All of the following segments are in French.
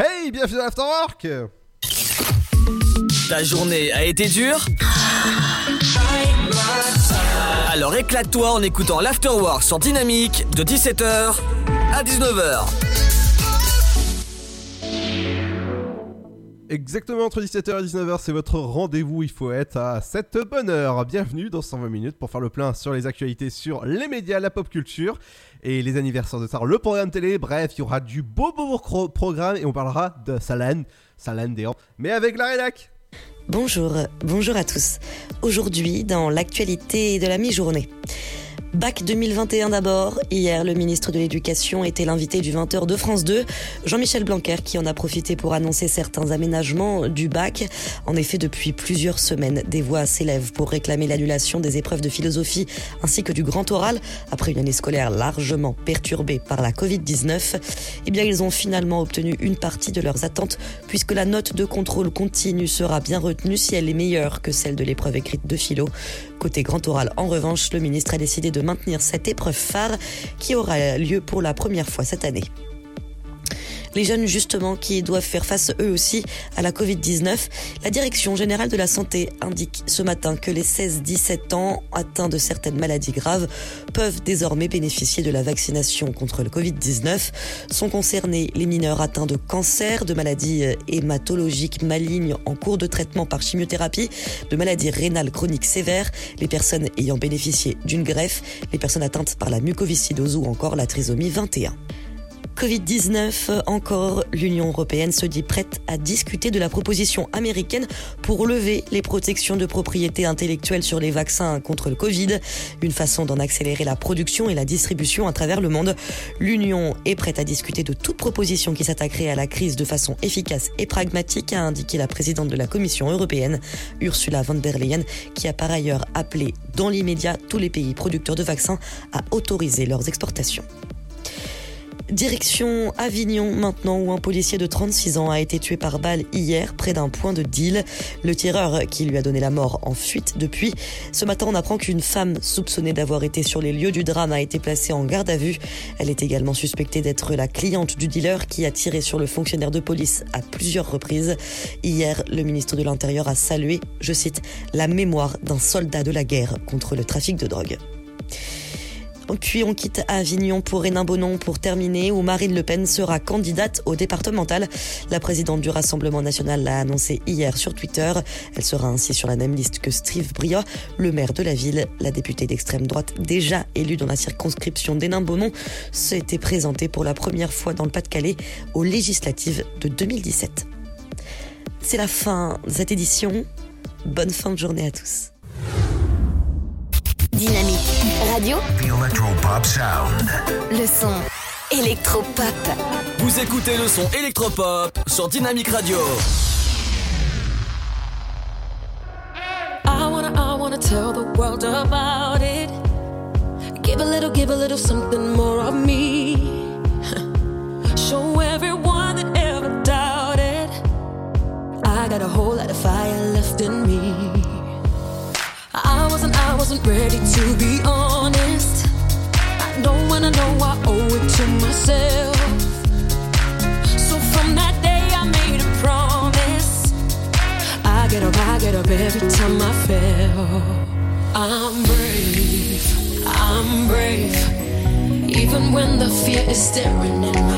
Hey, bienvenue dans l'Afterwork Ta journée a été dure? Alors éclate-toi en écoutant l'Afterwork sur Dynamique de 17h à 19h. Exactement entre 17h et 19h, c'est votre rendez-vous. Il faut être à cette bonne heure. Bienvenue dans 120 minutes pour faire le plein sur les actualités, sur les médias, la pop culture et les anniversaires de Star, le programme télé. Bref, il y aura du beau beau programme et on parlera de Salan, Salan Déant, mais avec la rédac. Bonjour, bonjour à tous. Aujourd'hui, dans l'actualité de la mi-journée. Bac 2021 d'abord. Hier, le ministre de l'Éducation était l'invité du 20h de France 2, Jean-Michel Blanquer, qui en a profité pour annoncer certains aménagements du bac. En effet, depuis plusieurs semaines, des voix s'élèvent pour réclamer l'annulation des épreuves de philosophie ainsi que du grand oral après une année scolaire largement perturbée par la Covid-19. Eh bien, ils ont finalement obtenu une partie de leurs attentes puisque la note de contrôle continu sera bien retenue si elle est meilleure que celle de l'épreuve écrite de philo. Côté grand oral, en revanche, le ministre a décidé de maintenir cette épreuve phare qui aura lieu pour la première fois cette année les jeunes justement qui doivent faire face eux aussi à la Covid-19. La Direction générale de la santé indique ce matin que les 16-17 ans atteints de certaines maladies graves peuvent désormais bénéficier de la vaccination contre le Covid-19. Sont concernés les mineurs atteints de cancer, de maladies hématologiques malignes en cours de traitement par chimiothérapie, de maladies rénales chroniques sévères, les personnes ayant bénéficié d'une greffe, les personnes atteintes par la mucoviscidose ou encore la trisomie 21. Covid-19 encore, l'Union européenne se dit prête à discuter de la proposition américaine pour lever les protections de propriété intellectuelle sur les vaccins contre le Covid, une façon d'en accélérer la production et la distribution à travers le monde. L'Union est prête à discuter de toute proposition qui s'attaquerait à la crise de façon efficace et pragmatique, a indiqué la présidente de la Commission européenne, Ursula von der Leyen, qui a par ailleurs appelé dans l'immédiat tous les pays producteurs de vaccins à autoriser leurs exportations. Direction Avignon maintenant où un policier de 36 ans a été tué par balle hier près d'un point de deal. Le tireur qui lui a donné la mort en fuite depuis. Ce matin on apprend qu'une femme soupçonnée d'avoir été sur les lieux du drame a été placée en garde à vue. Elle est également suspectée d'être la cliente du dealer qui a tiré sur le fonctionnaire de police à plusieurs reprises. Hier, le ministre de l'Intérieur a salué, je cite, la mémoire d'un soldat de la guerre contre le trafic de drogue. Puis on quitte Avignon pour Hénin-Bonon pour terminer, où Marine Le Pen sera candidate au départemental. La présidente du Rassemblement national l'a annoncé hier sur Twitter. Elle sera ainsi sur la même liste que Steve Briot, le maire de la ville. La députée d'extrême droite, déjà élue dans la circonscription d'Hénin-Bonon, s'était présentée pour la première fois dans le Pas-de-Calais aux législatives de 2017. C'est la fin de cette édition. Bonne fin de journée à tous. Dynamique Radio. The pop Sound. Le son électropop. Vous écoutez le son électropop sur Dynamique Radio. I wanna, I wanna tell the world about it. Give a little, give a little something more of me. Show everyone that ever doubted. I got a whole lot of fire left in me. I wasn't, I wasn't ready to be honest. I know when I know I owe it to myself. So from that day I made a promise. I get up, I get up every time I fail. I'm brave, I'm brave. Even when the fear is staring in my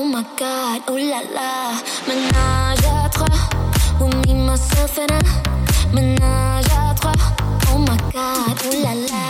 Oh my god, oh la la. Ménage à trois. With me, myself and. Ménage à trois. Oh my god, oh la la.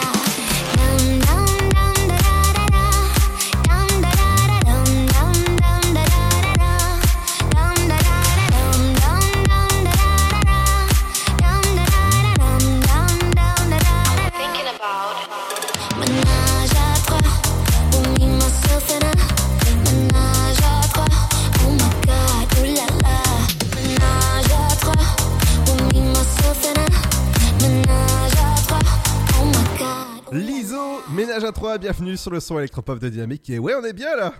23, bienvenue sur le son électropop de Dynamique. Et ouais, on est bien là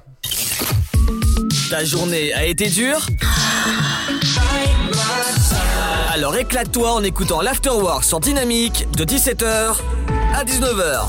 Ta journée a été dure Alors éclate-toi en écoutant l'Afterwork sur Dynamique de 17h à 19h.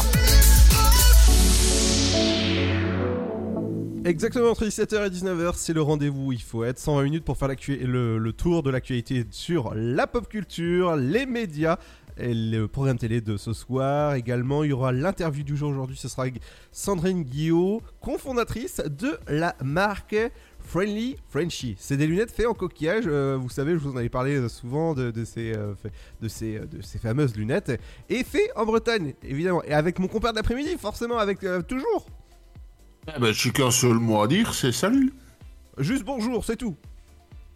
Exactement entre 17h et 19h, c'est le rendez-vous. Il faut être 120 minutes pour faire le tour de l'actualité sur la pop culture, les médias, le programme télé de ce soir. Également, il y aura l'interview du jour aujourd'hui. Ce sera avec Sandrine Guillot, cofondatrice de la marque Friendly Frenchy. C'est des lunettes faites en coquillage. euh, vous savez, je vous en avais parlé euh, souvent de, de ces, euh, de, ces, euh, de ces fameuses lunettes. Et fait en Bretagne, évidemment. Et avec mon compère d'après-midi, forcément, avec euh, toujours. Eh ben, j'ai qu'un seul mot à dire, c'est salut. Juste bonjour, c'est tout.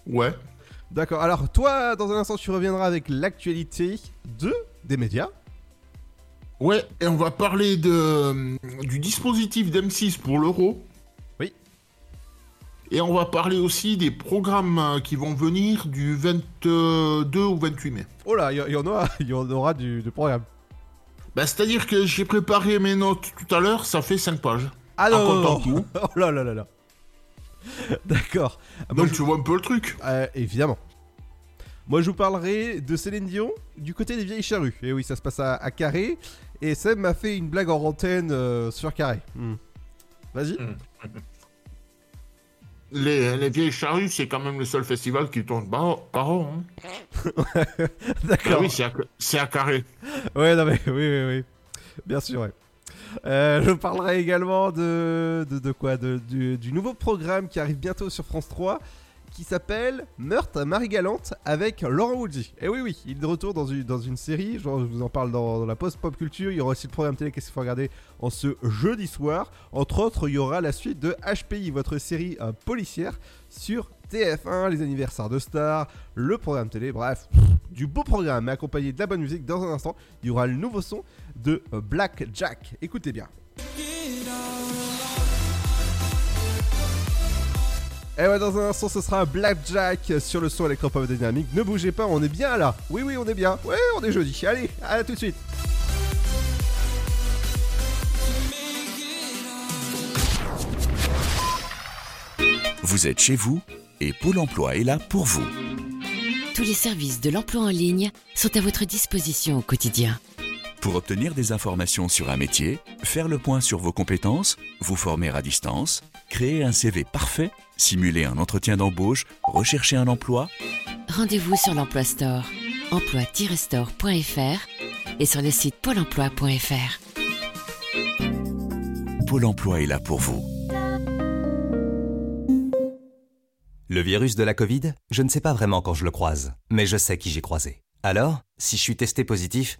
Ouais. D'accord. Alors toi, dans un instant, tu reviendras avec l'actualité de des médias. Ouais, et on va parler de, euh, du dispositif d'M6 pour l'euro. Oui. Et on va parler aussi des programmes euh, qui vont venir du 22 au 28 mai. Oh là, il y, en aura, il y en aura du, du programme. Bah, c'est-à-dire que j'ai préparé mes notes tout à l'heure, ça fait 5 pages. Ah non, non, non. tout. Oh là là là là. D'accord. Ah, Moi, Donc je- tu vois un peu le truc. euh, évidemment. Moi, je vous parlerai de Céline Dion du côté des vieilles charrues. Et oui, ça se passe à, à Carré. Et Seb m'a fait une blague en antenne euh, sur Carré. Hmm. Vas-y. Les, les vieilles charrues, c'est quand même le seul festival qui tourne par, par an. hein. Ah D'accord. oui, c'est à, c'est à Carré. Ouais, non mais oui, oui, oui. Bien sûr, ouais. Euh, je parlerai également de, de, quoi de, du, nouveau programme qui arrive bientôt sur France 3 qui s'appelle Meurtre à Marie-Galante avec Laurent Woolsey. Et oui, oui, il est de retour dans une, dans une série, je vous en parle dans, la post-pop culture. Il y aura aussi le programme télé qu'est-ce qu'il faut regarder en ce jeudi soir. Entre autres, il y aura la suite de HPI, votre série euh, policière sur TF1, les anniversaires de stars, le programme télé, bref, du beau programme, accompagné de la bonne musique. Dans un instant, il y aura le nouveau son de euh, Black Jack. Écoutez bien. Et ouais, dans un instant, ce sera un Black Jack sur le son électropop dynamique. Ne bougez pas, on est bien là. Oui, oui, on est bien. Ouais, on est jeudi. Allez, à tout de suite. Vous êtes chez vous et Pôle emploi est là pour vous. Tous les services de l'emploi en ligne sont à votre disposition au quotidien. Pour obtenir des informations sur un métier, faire le point sur vos compétences, vous former à distance, créer un CV parfait, simuler un entretien d'embauche, rechercher un emploi, Rendez-vous sur l'Emploi Store, emploi-store.fr et sur le site pôle emploi.fr. Pôle emploi est là pour vous. Le virus de la Covid, je ne sais pas vraiment quand je le croise, mais je sais qui j'ai croisé. Alors, si je suis testé positif,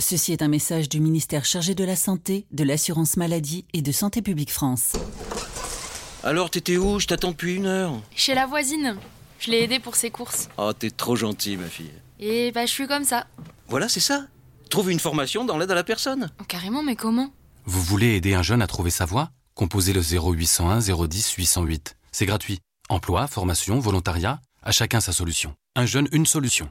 Ceci est un message du ministère chargé de la Santé, de l'Assurance Maladie et de Santé Publique France. Alors, t'étais où? Je t'attends depuis une heure. Chez la voisine. Je l'ai aidée pour ses courses. Oh, t'es trop gentil, ma fille. Et bah, je suis comme ça. Voilà, c'est ça. Trouve une formation dans l'aide à la personne. Oh, carrément, mais comment? Vous voulez aider un jeune à trouver sa voie? Composez le 0801 010 808. C'est gratuit. Emploi, formation, volontariat, à chacun sa solution. Un jeune, une solution.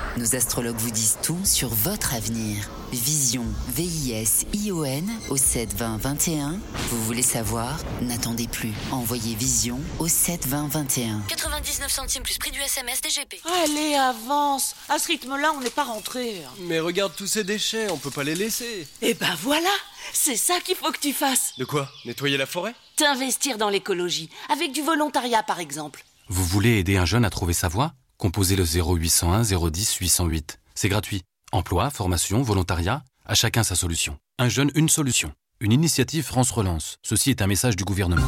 Nos astrologues vous disent tout sur votre avenir. Vision, V-I-S-I-O-N au 72021. Vous voulez savoir? N'attendez plus. Envoyez Vision au 72021. 99 centimes plus prix du SMS DGP. Allez, avance À ce rythme-là, on n'est pas rentré. Mais regarde tous ces déchets, on peut pas les laisser. Eh ben voilà C'est ça qu'il faut que tu fasses De quoi? Nettoyer la forêt? T'investir dans l'écologie, avec du volontariat par exemple. Vous voulez aider un jeune à trouver sa voie? Composez le 0801 010 808. C'est gratuit. Emploi, formation, volontariat, à chacun sa solution. Un jeune, une solution. Une initiative France Relance. Ceci est un message du gouvernement.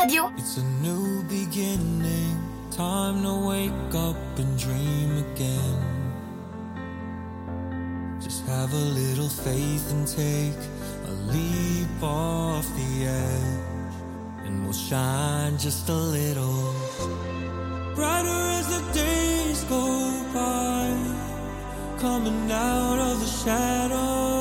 Radio. It's a new beginning. Time to wake up and dream again. Just have a little faith and take a leap off the edge. And we'll shine just a little brighter as the days go by. Coming out of the shadows.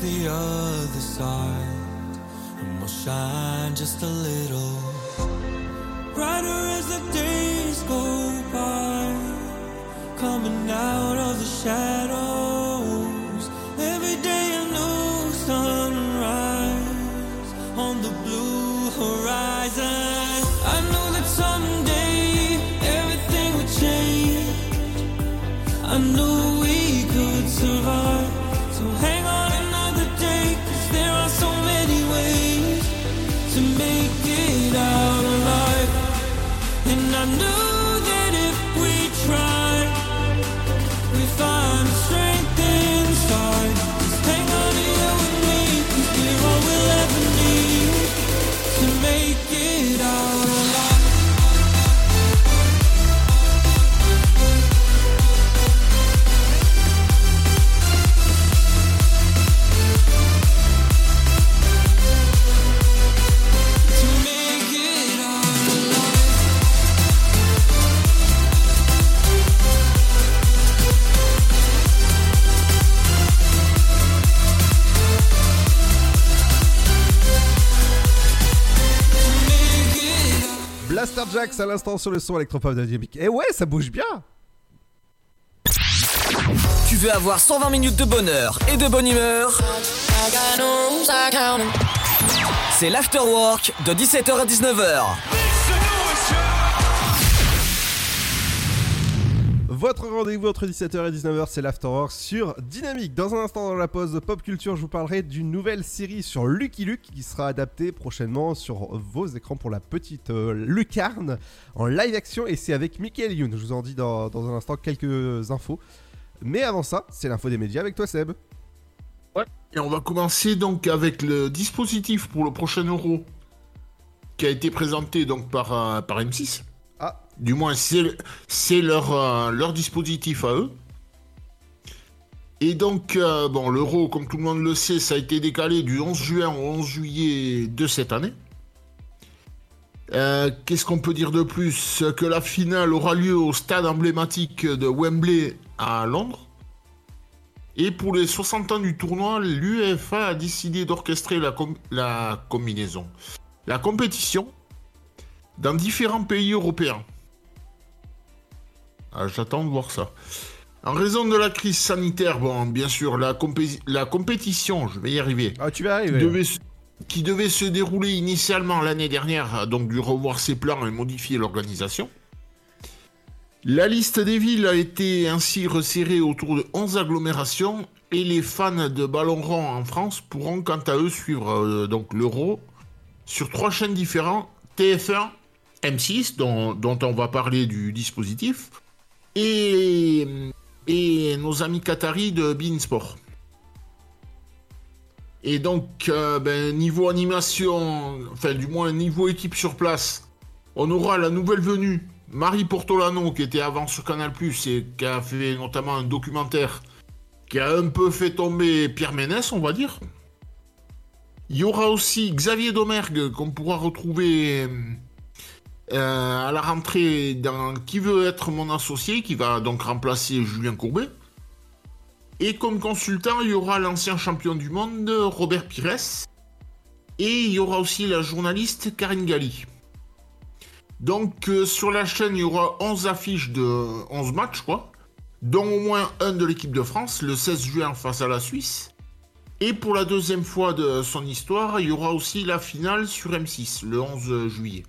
The other side. And we'll shine just a little Master Jax à l'instant sur le son électropop Dynamique. Et ouais, ça bouge bien. Tu veux avoir 120 minutes de bonheur et de bonne humeur? C'est l'afterwork de 17h à 19h. Votre rendez-vous entre 17h et 19h, c'est l'Afterwork sur Dynamique. Dans un instant, dans la pause de pop culture, je vous parlerai d'une nouvelle série sur Lucky Luke qui sera adaptée prochainement sur vos écrans pour la petite euh, lucarne en live action et c'est avec Michael Youn. Je vous en dis dans, dans un instant quelques infos. Mais avant ça, c'est l'info des médias avec toi, Seb. Ouais. Et on va commencer donc avec le dispositif pour le prochain euro qui a été présenté donc par, euh, par M6. Ah. Du moins, c'est euh, leur dispositif à eux. Et donc, euh, l'euro, comme tout le monde le sait, ça a été décalé du 11 juin au 11 juillet de cette année. Euh, Qu'est-ce qu'on peut dire de plus? Que la finale aura lieu au stade emblématique de Wembley à Londres. Et pour les 60 ans du tournoi, l'UEFA a décidé d'orchestrer la combinaison. La compétition dans différents pays européens. Ah, J'attends de voir ça. En raison de la crise sanitaire, bon, bien sûr, la, compé- la compétition, je vais y arriver. Ah, tu vas arriver. Qui devait, se- qui devait se dérouler initialement l'année dernière, a donc dû revoir ses plans et modifier l'organisation. La liste des villes a été ainsi resserrée autour de 11 agglomérations et les fans de ballon rond en France pourront quant à eux suivre euh, donc l'Euro sur trois chaînes différentes TF1, M6 dont, on va parler du dispositif et, nos amis qataris de Bein Sport. Et donc, euh, ben, niveau animation, enfin du moins niveau équipe sur place, on aura la nouvelle venue, Marie Portolano, qui était avant sur Canal+, et qui a fait notamment un documentaire qui a un peu fait tomber Pierre Ménès, on va dire. Il y aura aussi Xavier Domergue, qu'on pourra retrouver euh, à la rentrée dans Qui veut être mon associé, qui va donc remplacer Julien Courbet. Et comme consultant, il y aura l'ancien champion du monde, Robert Pires. Et il y aura aussi la journaliste Karine Galli. Donc euh, sur la chaîne, il y aura 11 affiches de 11 matchs, quoi. Dont au moins un de l'équipe de France, le 16 juin face à la Suisse. Et pour la deuxième fois de son histoire, il y aura aussi la finale sur M6, le 11 juillet.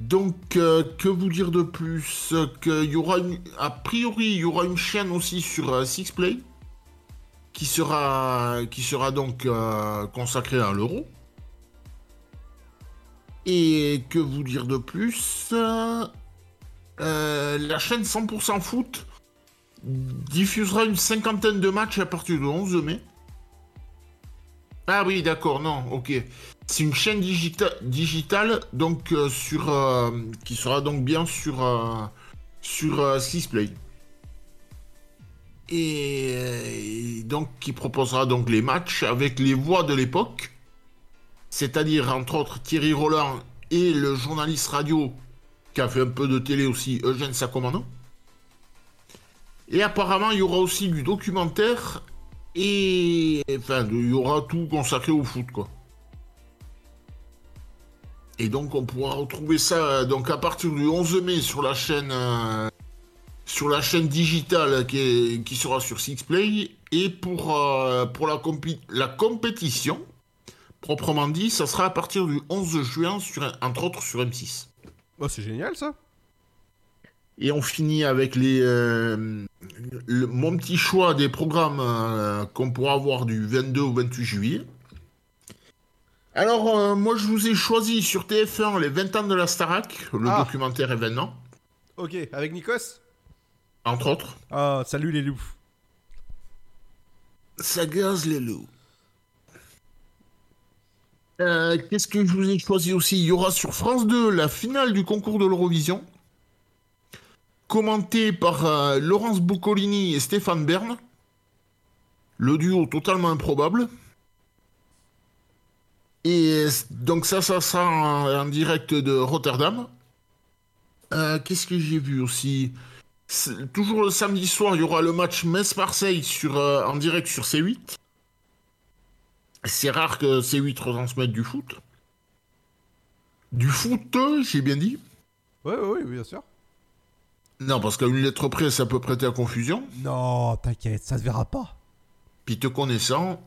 Donc, euh, que vous dire de plus qu'il y aura A priori, il y aura une chaîne aussi sur euh, Sixplay qui sera, qui sera donc euh, consacrée à l'euro. Et que vous dire de plus euh, La chaîne 100% foot diffusera une cinquantaine de matchs à partir du 11 mai. Ah oui, d'accord, non, ok. C'est une chaîne digita- digitale donc euh, sur euh, qui sera donc bien sur euh, sur euh, Sisplay. Et, et donc qui proposera donc les matchs avec les voix de l'époque, c'est-à-dire entre autres Thierry Roland et le journaliste radio qui a fait un peu de télé aussi Eugène Sacomano. Et apparemment il y aura aussi du documentaire et enfin il y aura tout consacré au foot quoi. Et donc on pourra retrouver ça euh, donc à partir du 11 mai sur la chaîne euh, sur la chaîne digitale qui, est- qui sera sur Sixplay et pour euh, pour la, compi- la compétition proprement dit, ça sera à partir du 11 juin sur entre autres sur M6. Oh, c'est génial ça. Et on finit avec les euh, le- mon petit choix des programmes qu'on pourra avoir du 22 au 28 juillet. Alors, euh, moi, je vous ai choisi sur TF1 les 20 ans de la Starac, le Ah. documentaire événement, Ok, avec Nikos? Entre autres. Ah, salut les loups. Ça gaze les loups. Euh, Qu'est-ce que je vous ai choisi aussi? Il y aura sur France 2 la finale du concours de l'Eurovision, commentée par euh, Laurence Boccolini et Stéphane Bern. Le duo totalement improbable. Et donc ça, ça sera en, en direct de Rotterdam. Euh, Qu'est-ce que j'ai vu aussi? Toujours le samedi soir, il y aura le match Metz-Marseille sur, euh, en direct sur C8. C'est rare que C8 retransmette du foot. Du foot, j'ai bien dit Ouais, ouais, ouais, bien sûr. Non, parce qu'à une lettre près, ça peut prêter à confusion. Non, t'inquiète, ça se verra pas. Puis te connaissant.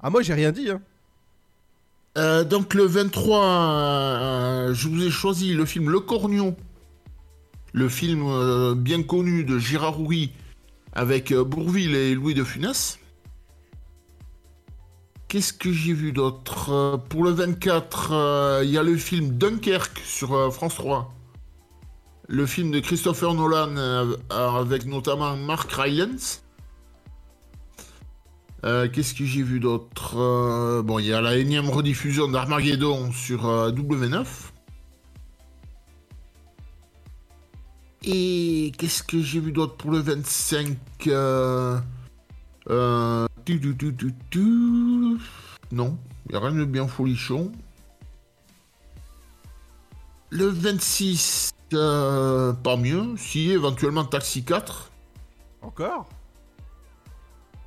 Ah, moi, j'ai rien dit, hein. Euh, donc le 23, euh, je vous ai choisi le film Le Cornion. Le film euh, bien connu de Gérard Houry avec Bourville et Louis de Funès. Qu'est-ce que j'ai vu d'autre? Pour le 24, euh, il y a le film Dunkerque sur France 3. Le film de Christopher Nolan avec notamment Mark Rylance. Euh, Qu'est-ce que j'ai vu d'autre Euh, Bon, il y a la énième rediffusion d'Armageddon sur euh, W9. Et qu'est-ce que j'ai vu d'autre pour le 25 euh, euh, tu, tu, tu, tu, tu. Non, il n'y a rien de bien folichon. Le 26, euh, pas mieux. Si, éventuellement Taxi 4. Encore?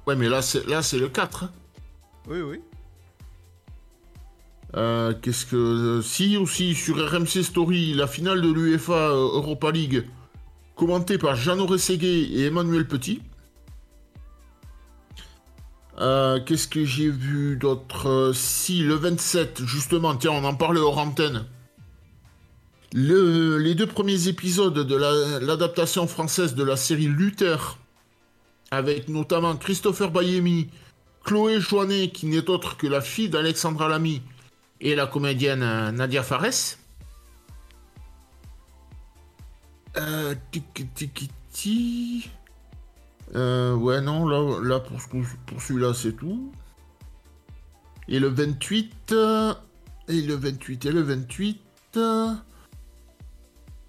Ouais, mais là, c'est là, c'est le 4. hein. Oui, oui. Euh, Qu'est-ce que. Si, aussi, sur RMC Story, la finale de l'UEFA euh, Europa League, commentée par Jean Orességué et Emmanuel Petit. Euh, Qu'est-ce que j'ai vu d'autre Euh, Si, le 27, justement, tiens, on en parlait hors antenne. Le- les deux premiers épisodes de la- l'adaptation française de la série Luther, avec notamment Christopher Bayemi, Chloé Joannet, qui n'est autre que la fille d'Alexandra Lamy, et la comédienne euh, Nadia Fares. Euh. Euh, ouais, non, là, pour, pour celui-là, c'est tout. Et le 28. euh, et le 28, et le 28. euh,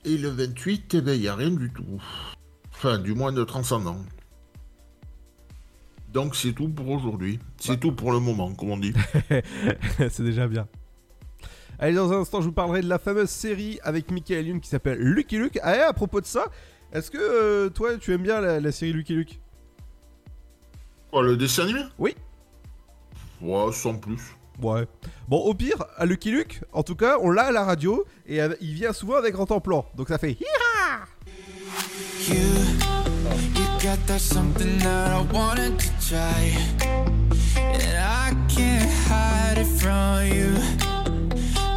et le 28, eh ben, il n'y a rien du tout. Enfin, du moins de transcendant. Donc, c'est tout pour aujourd'hui. C'est tout pour le moment, comme on dit. c'est déjà bien. Allez, dans un instant, je vous parlerai de la fameuse série avec Michael Youn qui s'appelle Lucky Luke. Ah, et à propos de ça, est-ce que euh, toi, tu aimes bien la, la série Lucky Luke? Quoi, le dessin animé? Oui. Ouais, sans plus. Ouais. Bon, au pire, à Lucky Luke, en tout cas, on l'a à la radio et il vient souvent avec grand plan. Donc ça fait Hi-ha You got that something that I wanted to try. And I can't hide it from you.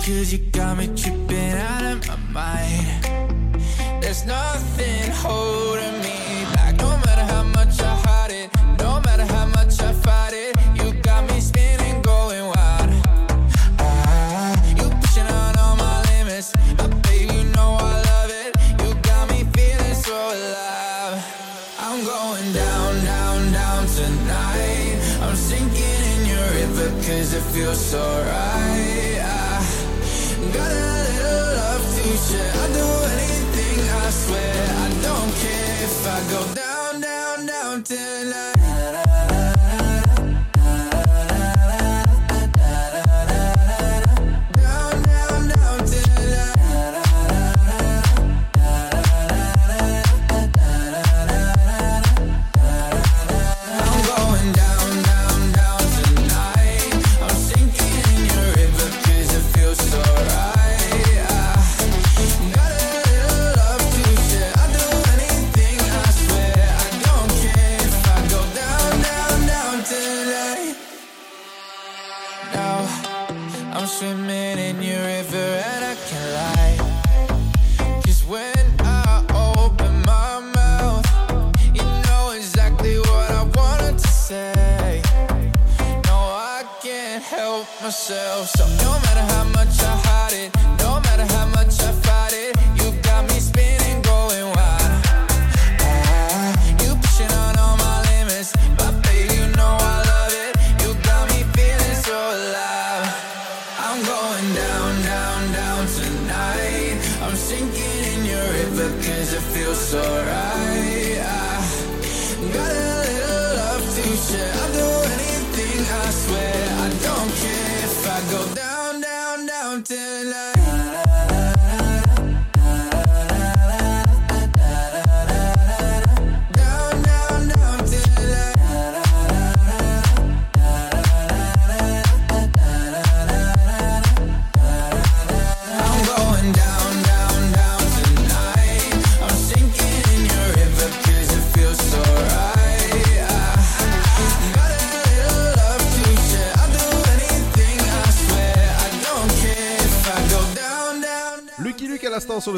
Cause you got me tripping out of my mind. There's nothing holding me back. No matter how much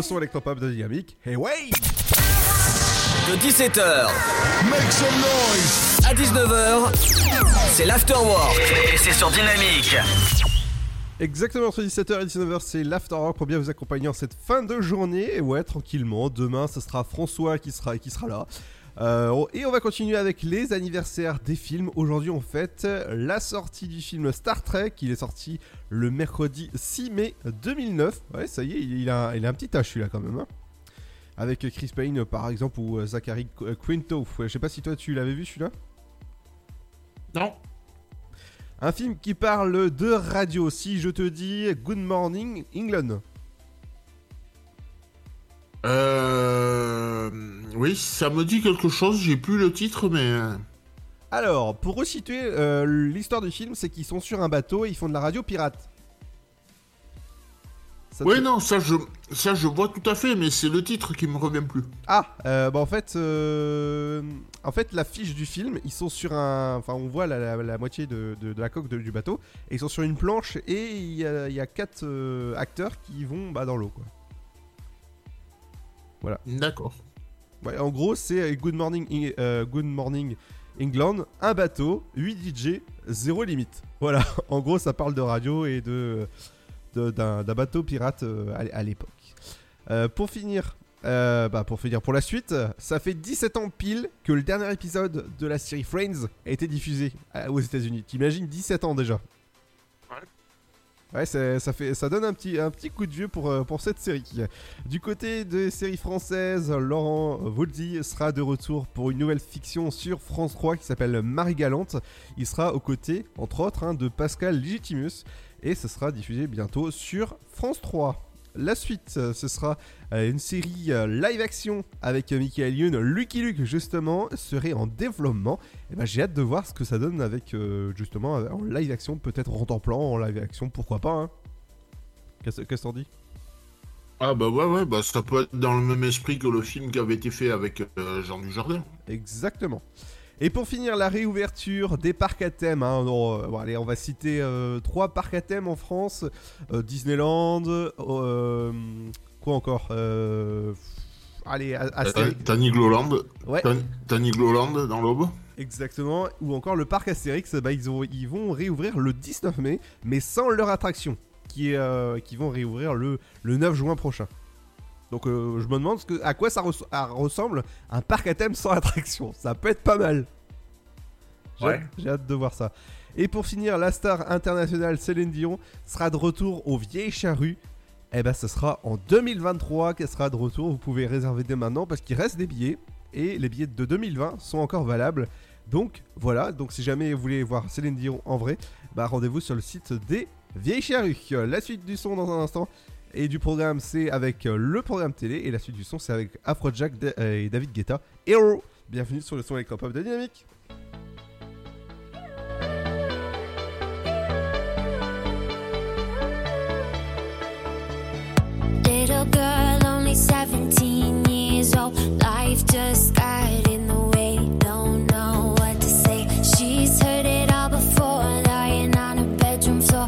son électropop de Dynamique. Hey ouais De 17h Make some noise à 19h, c'est l'afterwork et c'est sur Dynamique. Exactement, entre 17h et 19h, c'est l'Afterwork pour bien vous accompagner en cette fin de journée. Et ouais, tranquillement, demain, ce sera François qui sera, qui sera là. Euh, et on va continuer avec les anniversaires des films. Aujourd'hui, on fête la sortie du film Star Trek. Il est sorti le mercredi 6 mai 2009. Ouais, ça y est, il a, il a un petit âge celui-là quand même. hein. Avec Chris Payne par exemple ou euh, Zachary Qu- Quinto. Je sais pas si toi tu l'avais vu celui-là Non. Un film qui parle de radio. Si je te dis Good Morning England. Euh... Oui, ça me dit quelque chose, j'ai plus le titre, mais... euh, Alors, pour resituer euh, l'histoire du film, c'est qu'ils sont sur un bateau et ils font de la radio pirate. Ça te- Oui, non, ça je, ça je vois tout à fait, mais c'est le titre qui me revient plus. Ah, euh, bah en fait, euh, en fait, l'affiche du film, ils sont sur un, enfin, on voit la, la- la moitié de, de- de la coque de- du bateau et ils sont sur une planche et il y a, il y a quatre euh, acteurs qui vont bah, dans l'eau, quoi. Voilà. D'accord. Ouais, en gros, c'est euh, Good Morning, euh, Good Morning England, un bateau, 8 DJ, zéro limite. Voilà, en gros, ça parle de radio et de d'un bateau pirate euh, à, l'époque. Euh, pour finir, euh, bah pour finir pour la suite, ça fait 17 ans pile que le dernier épisode de la série Friends a été diffusé aux États-Unis. T'imagines 17 ans déjà. Ouais, ça, fait, ça donne un petit, un petit coup de vieux pour, euh, pour cette série. Du côté des séries françaises, Laurent Voulzy sera de retour pour une nouvelle fiction sur France 3 qui s'appelle Marie Galante. Il sera aux côtés, entre autres, hein, de Pascal Legitimus et ce sera diffusé bientôt sur France 3. La suite, euh, ce sera euh, une série euh, live action avec Michael Youn, Lucky Luke justement, serait en développement. Et ben j'ai hâte de voir ce que ça donne avec justement en live action, peut-être en temps plan, en live action, pourquoi pas. hein. Qu'est-ce qu'est-ce que t'en dis? Ah bah ouais, ouais, bah ça peut être dans le même esprit que le film qui avait été fait avec euh, Jean Dujardin. Exactement. Et pour finir, la réouverture des parcs à thème. hein. Non, euh, bon, allez, on va citer euh, trois parcs à thème en France Euh, Disneyland. euh, quoi encore Allez, Astérix. Tanigloland. Ouais. Tanigloland dans l'Aube. Exactement. Ou encore le parc Astérix. Bah, ils, ont- ils vont réouvrir le 19 mai, mais sans leur attraction, qui, est, qui vont réouvrir le, le 9 juin prochain. Donc euh, je me demande ce que, à quoi ça res- à- ressemble un parc à thème sans attraction. Ça peut être pas mal. J'ai Ouais. hâte- hâte de voir ça. Et pour finir, la star internationale Céline Dion sera de retour aux Vieilles Charrues. Eh ben, ce sera en 2023 qu'elle sera de retour. Vous pouvez réserver dès maintenant parce qu'il reste des billets et les billets de 2020 sont encore valables. Donc voilà. Donc si jamais vous voulez voir Céline Dion en vrai, bah rendez-vous sur le site des Vieilles Charrues. La suite du son dans un instant. Et du programme, c'est avec euh, le programme télé. Et la suite du son, c'est avec Afrojack euh, et David Guetta. Hero Bienvenue sur le son électropop de Dynamique. Little girl, only 17 years old. Life just got in the way. Don't know what to say. She's heard it all before. Lying on her bedroom floor,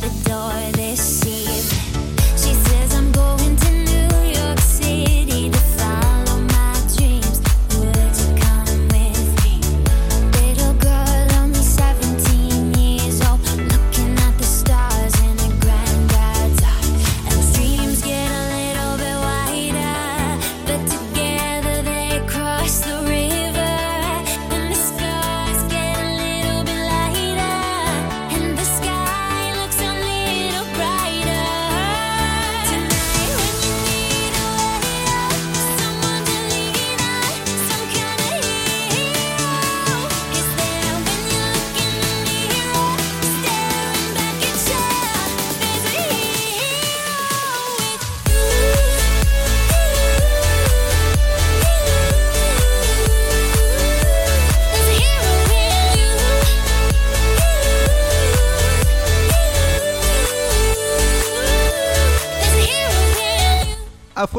the door this evening.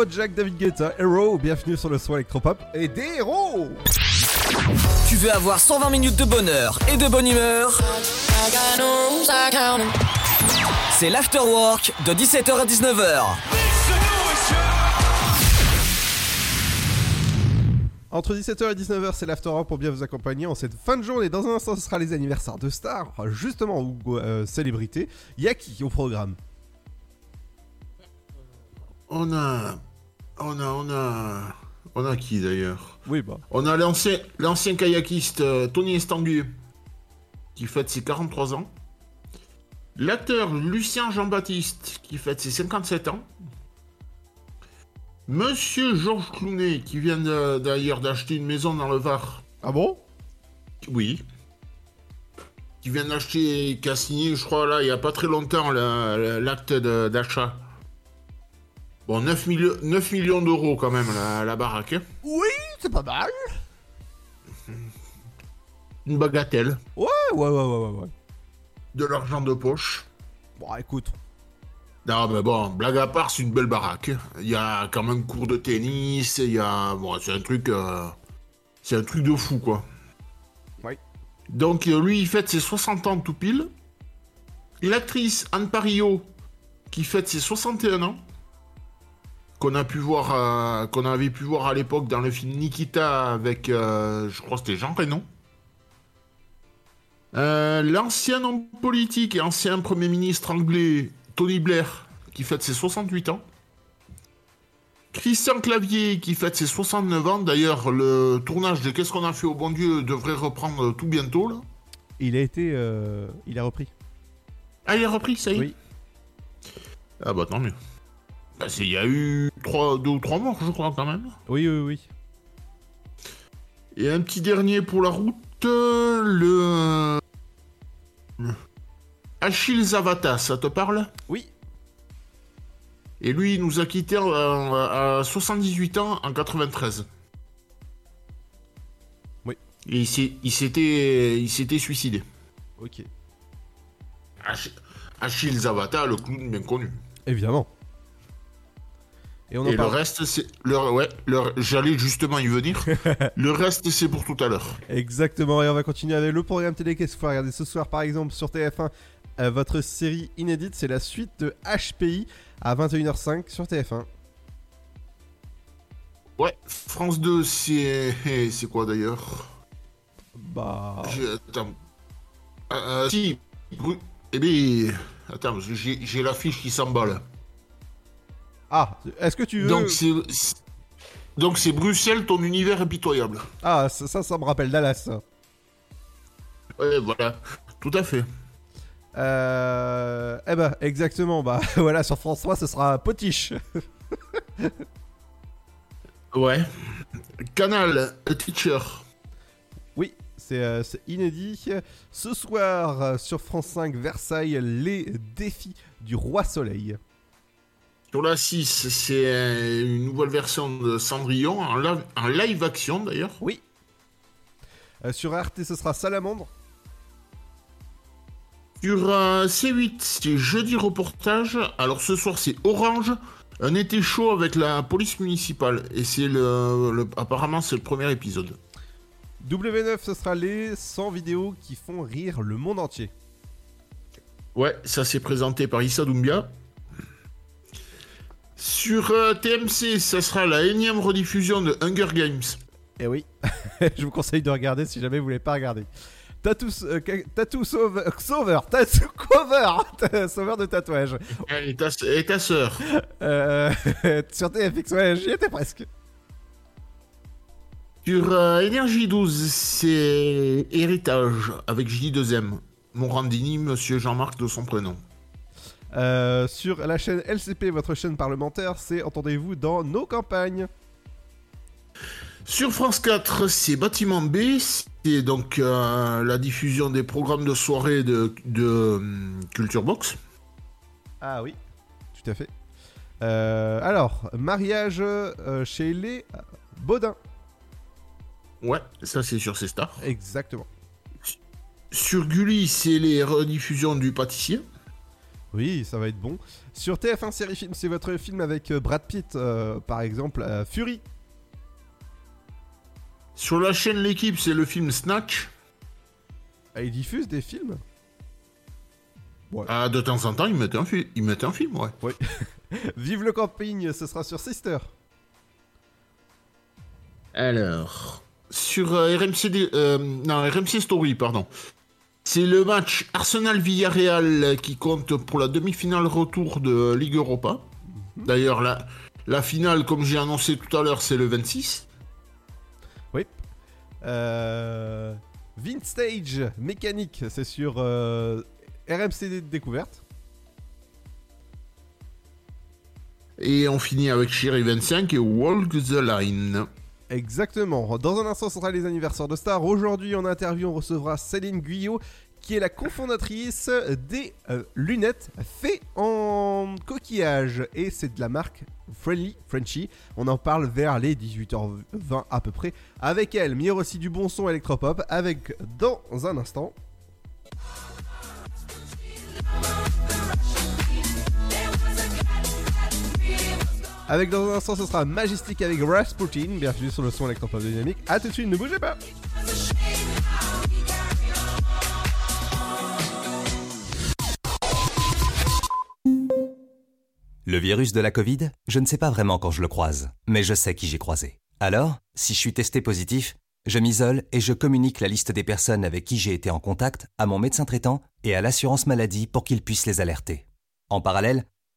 Afrojack, David Guetta, Hero, bienvenue sur le son électropop et des héros Tu veux avoir 120 minutes de bonheur et de bonne humeur? C'est l'afterwork de 17h à 19h. Entre 17h et 19h, c'est l'After pour bien vous accompagner en cette fin de journée. Dans un instant, ce sera les anniversaires de stars, justement, ou euh, célébrités. Y a qui au programme On a. On a. On a. On a qui d'ailleurs Oui, bah. On a l'ancien, l'ancien kayakiste euh, Tony Estanguet qui fête ses 43 ans. L'acteur Lucien Jean-Baptiste qui fête ses 57 ans. Monsieur Georges Clounet qui vient de- d'ailleurs d'acheter une maison dans le Var. Ah bon? Oui. Qui vient d'acheter, qui a signé, je crois, là, il n'y a pas très longtemps, la- la- l'acte de- d'achat. Bon, 9, millions 9 millions d'euros quand même, la, la baraque. hein. Oui, c'est pas mal. Une bagatelle. Ouais, ouais, ouais, ouais, ouais. ouais. De l'argent de poche. Bon, écoute. Non, mais bon, blague à part, c'est une belle baraque. Il y a quand même cours de tennis, il y a... Bon, c'est un truc... euh, C'est un truc de fou, quoi. Oui. Donc, euh, lui, il fête ses 60 ans tout pile. L'actrice Anne Parillo, qui fête ses 61 ans. Qu'on a pu voir... euh, Qu'on avait pu voir à l'époque dans le film Nikita avec... euh, je crois que c'était Jean Reno. Euh, L'ancien homme politique et ancien Premier ministre anglais Tony Blair, qui fête ses 68 ans. Christian Clavier, qui fête ses 69 ans. D'ailleurs, le tournage de Qu'est-ce qu'on a fait au bon Dieu devrait reprendre tout bientôt. Là. Il a été. euh, il a repris. Ah, il est repris, ça y est Oui. Ah bah tant mieux. Bah, il y a eu trois, deux ou trois morts, je crois, quand même. Oui, oui, oui. Et un petit dernier pour la route, euh, le... le- Achille Zavata, ça te parle? Oui. Et lui, il nous a quittés à, à 78 ans en 93. Oui. Et il s'était il s'était suicidé. Ok. Ach- Achille Zavata, le clown bien connu. Évidemment. Et on en Et le reste, c'est... Le... Ouais, le- j'allais justement y venir. le reste, c'est pour tout à l'heure. Exactement, et on va continuer avec le programme télé. Qu'est-ce qu'il faut regarder ce soir, par exemple, sur TF1 euh, Votre série inédite, c'est la suite de HPI à 21h05 sur TF1. Ouais, France 2, c'est... C'est quoi d'ailleurs? Bah. Je- Attends. Euh, si. Eh bien. Attends, j'ai l'affiche qui s'emballe. Ah, est-ce que tu veux. Donc c'est. c'est- Donc c'est Bruxelles, ton univers impitoyable. Ah, ça, ça, ça me rappelle Dallas. Ouais, voilà. Tout à fait. Euh. Eh ben, exactement. Bah voilà, sur France 3, ce sera Potiche. Ouais. Canal, Teacher. Oui, c'est euh, c'est inédit. Ce soir, euh, sur France 5, Versailles, les défis du Roi Soleil. Sur la 6, c'est une nouvelle version de Cendrillon, en, live- en live action d'ailleurs. Oui. Euh, sur RT, ce sera Salamandre. Sur euh, C8, c'est jeudi reportage. Alors ce soir, c'est Orange. Un été chaud avec la police municipale. Et c'est le, le- Apparemment, c'est le premier épisode. W9, ce sera les 100 vidéos qui font rire le monde entier. Ouais, ça s'est présenté par Issa Doumbia. Sur euh, TMC, ça sera la énième rediffusion de Hunger Games. Eh oui, je vous conseille de regarder si jamais vous voulez pas regarder. Tattoo, euh, tattoo sauver, tattoo cover, sauveur de tatouage. Et ta, et ta sœur. Euh, sur TFX, ouais, j'y étais presque. Sur euh, Énergie 12, c'est Héritage avec J2M. Morandini, monsieur Jean-Marc de son prénom. Euh, sur la chaîne LCP, votre chaîne parlementaire, c'est Entendez-vous dans nos campagnes. Sur France 4, c'est Bâtiment B, c'est donc euh, la diffusion des programmes de soirée de, de hum, Culture Box. Ah oui, tout à fait. Euh, alors, mariage euh, chez les Baudins. Ouais, ça c'est sur ces stars. Exactement. Sur Gulli, c'est les rediffusions du pâtissier. Oui, ça va être bon. Sur TF1 Série Film, c'est votre film avec euh, Brad Pitt, euh, par exemple, euh, Fury. Sur la chaîne L'équipe, c'est le film Snatch. Ah, il diffuse des films? Ah, de temps en temps, ils mettent un, fi- un film, ouais. Oui. Vive le camping, ce sera sur Sister. Alors, sur euh, RMC, euh, non, RMC Story, pardon. C'est le match Arsenal-Villarreal qui compte pour la demi-finale retour de Ligue Europa. D'ailleurs, la, la finale, comme j'ai annoncé tout à l'heure, c'est le 26. Oui. Euh... Vintage mécanique, c'est sur euh, RMC Dé- Découverte. Et on finit avec Chéri 25 et Walk the Line. Exactement. Dans un instant, ce sera les anniversaires de stars. Aujourd'hui, en interview, on recevra Céline Guyot, qui est la cofondatrice des euh, lunettes faites en coquillage. Et c'est de la marque Friendly Frenchy. On en parle vers les 18h20 à peu près avec elle. Mais il y aura aussi du bon son électropop avec dans un instant. Avec dans un instant, ce sera Majestic avec Rasputin. Bienvenue sur le son électropop dynamique. A tout de suite, ne bougez pas. Le virus de la Covid, je ne sais pas vraiment quand je le croise, mais je sais qui j'ai croisé. Alors, si je suis testé positif, je m'isole et je communique la liste des personnes avec qui j'ai été en contact à mon médecin traitant et à l'assurance maladie pour qu'ils puissent les alerter. En parallèle,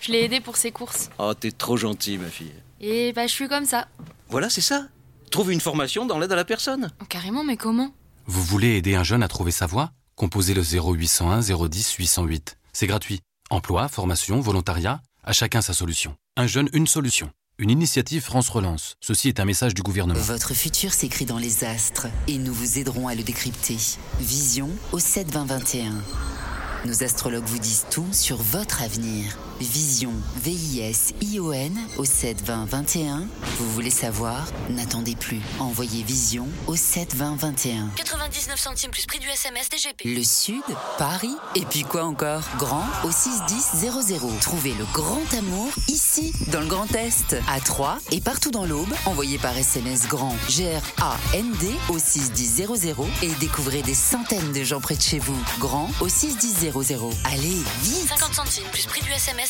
Je l'ai aidée pour ses courses. Oh, t'es trop gentil, ma fille. Et bah, je suis comme ça. Voilà, c'est ça. Trouve une formation dans l'aide à la personne. Oh, carrément, mais comment? Vous voulez aider un jeune à trouver sa voie? Composez le 0801 010 808. C'est gratuit. Emploi, formation, volontariat, à chacun sa solution. Un jeune, une solution. Une initiative France Relance. Ceci est un message du gouvernement. Votre futur s'écrit dans les astres et nous vous aiderons à le décrypter. Vision au 7 20 21. Nos astrologues vous disent tout sur votre avenir. Vision, V-I-S-I-O-N au 7 20 21. Vous voulez savoir? N'attendez plus. Envoyez Vision au 7 20 21. 99 centimes plus prix du SMS DGP. Le Sud, Paris, et puis quoi encore? Grand au 61000. Trouvez le grand amour ici, dans le Grand Est, à Troyes et partout dans l'Aube. Envoyez par SMS grand G-R-A-N-D au 61000 et découvrez des centaines de gens près de chez vous. Grand au 61000. Allez, vite 50 centimes plus prix du SMS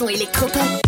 Son électropop.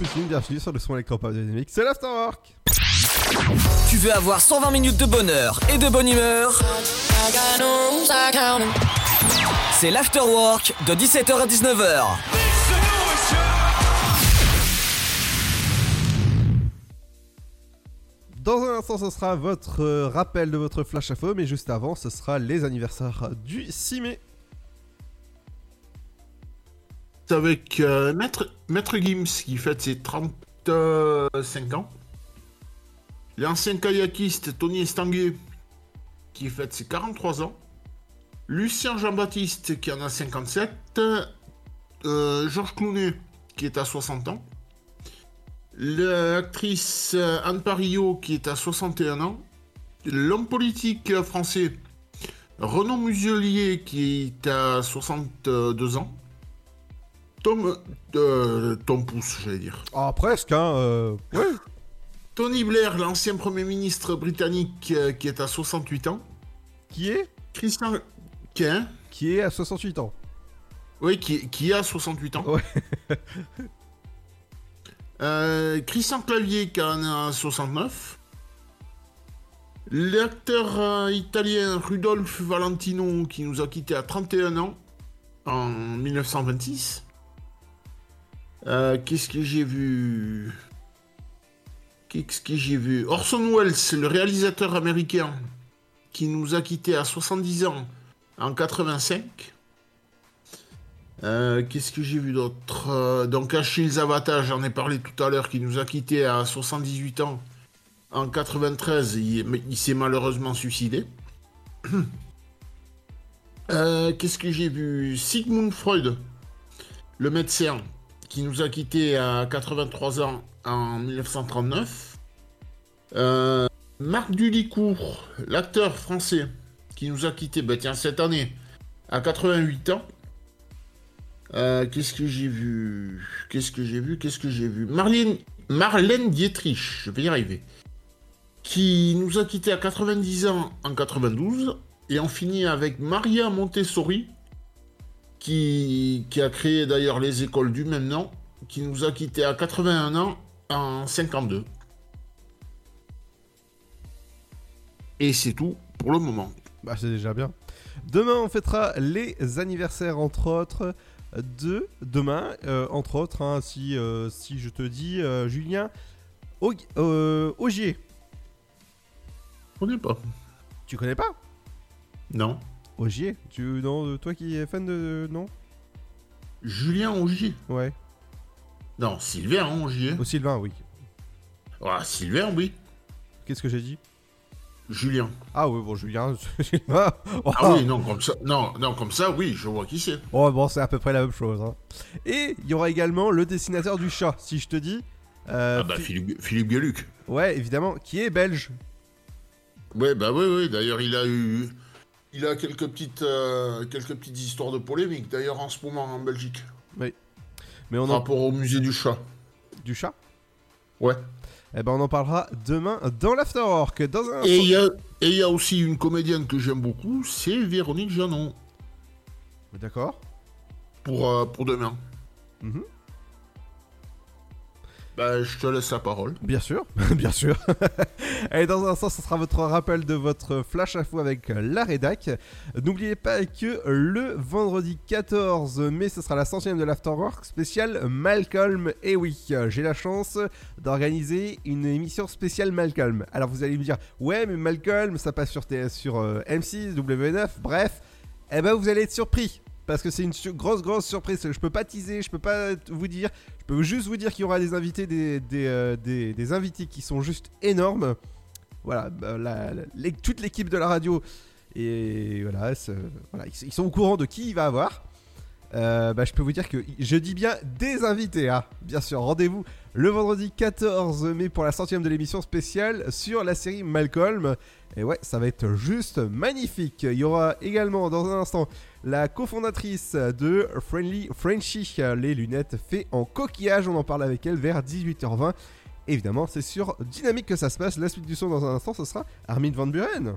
Bienvenue sur le son électropop dynamique, c'est l'Afterwork Tu veux avoir 120 minutes de bonheur et de bonne humeur? C'est l'Afterwork de 17h à 19h. Dans un instant, ce sera votre euh, rappel de votre flash info, mais juste avant, ce sera les anniversaires du 6 mai. avec euh, Maître, Maître Gims qui fête ses 35 ans. L'ancien kayakiste Tony Estanguet qui fête ses 43 ans. Lucien Jean-Baptiste qui en a 57. Euh, Georges Clooney qui est à 60 ans. L'actrice Anne Parillo qui est à 61 ans. L'homme politique français Renaud Muselier qui est à 62 ans. Tom, euh, Tom Pouce, j'allais dire. Ah, presque, hein. euh, ouais. Tony Blair, l'ancien Premier ministre britannique euh, qui est à 68 ans. Qui est? Christian... Qui est Qui est à 68 ans. Oui, qui, qui a 68 ans. Ouais. Euh, Christian Clavier qui en a 69. L'acteur italien Rudolf Valentino qui nous a quittés à 31 ans en 1926. Euh, Qu'est-ce que j'ai vu? Qu'est-ce que j'ai vu? Orson Welles, le réalisateur américain qui nous a quittés à 70 ans en 85. Euh, Qu'est-ce que j'ai vu d'autre? Euh, Donc Achille Zavata, j'en ai parlé tout à l'heure, qui nous a quittés à 78 ans en 93. Il, s'est malheureusement suicidé. Qu'est-ce que j'ai vu? Sigmund Freud, le médecin, qui nous a quittés à 83 ans en 1939. Euh, Marc Dulicourt, l'acteur français, qui nous a quittés, bah tiens, cette année, à 88 ans. Euh, Qu'est-ce que j'ai vu? Qu'est-ce que j'ai vu? Qu'est-ce que j'ai vu? Marlène, Marlène Dietrich, je vais y arriver, qui nous a quittés à 90 ans en 92. Et on finit avec Maria Montessori, qui, qui a créé d'ailleurs les écoles du même nom, qui nous a quittés à 81 ans en 52. Et c'est tout pour le moment. Bah, c'est déjà bien. Demain, on fêtera les anniversaires, entre autres, de. Demain, euh, entre autres, hein, si, euh, si je te dis euh, Julien euh, Augier. Je connais pas. Tu connais pas? Non. Augier tu, non, Toi qui es fan de. Non? Julien Augier Ouais. Non, Sylvain Augier. Au Sylvain, oui. Ah, Sylvain, oui. Qu'est-ce que j'ai dit? Julien. Ah oui, bon, Julien. Sylvain. Oh. Ah oui, non, comme ça, non, non, comme ça, oui, je vois qui c'est. Oh, bon, c'est à peu près la même chose. hein. Et il y aura également le dessinateur du chat, si je te dis. euh, Ah bah, Fi- Philippe, Philippe Gueluc. Ouais, évidemment, qui est belge. Ouais, bah oui, oui, d'ailleurs, il a eu... Il a quelques petites, euh, quelques petites histoires de polémique, d'ailleurs, en ce moment, en Belgique. Oui. Mais on Par en... rapport au musée du chat. Du chat? Ouais. Eh ben, on en parlera demain dans l'Afterwork. Dans un Et il y a, y aussi une comédienne que j'aime beaucoup, c'est Véronique Janon. D'accord. Pour, euh, pour demain. Mhm. Bah, je te laisse la parole. Bien sûr, bien sûr. Et dans un instant, ce sera votre rappel de votre flash info avec la rédac. N'oubliez pas que le vendredi 14 mai, ce sera la centième de l'Afterwork spécial Malcolm. Et oui, j'ai la chance d'organiser une émission spéciale Malcolm. Alors vous allez me dire, ouais, mais Malcolm, ça passe sur, sur euh, M6, W9, bref. Eh ben, vous allez être surpris. Parce que c'est une grosse, grosse surprise. Je peux pas teaser, je peux pas vous dire. Je peux juste vous dire qu'il y aura des invités, des, des, euh, des- invités qui sont juste énormes. Voilà, bah, toute l'équipe de la radio. Et voilà, ils sont au courant de qui il va avoir. Euh, bah, je peux vous dire que je dis bien des invités, hein. bien sûr. Rendez-vous le vendredi 14 mai pour la centième de l'émission spéciale sur la série Malcolm. Et ouais, ça va être juste magnifique. Il y aura également dans un instant la cofondatrice de Friendly Frenchy, les lunettes faites en coquillage. On en parle avec elle vers 18h20. Évidemment, c'est sur Dynamique que ça se passe. La suite du son dans un instant, ce sera Armin Van Buren.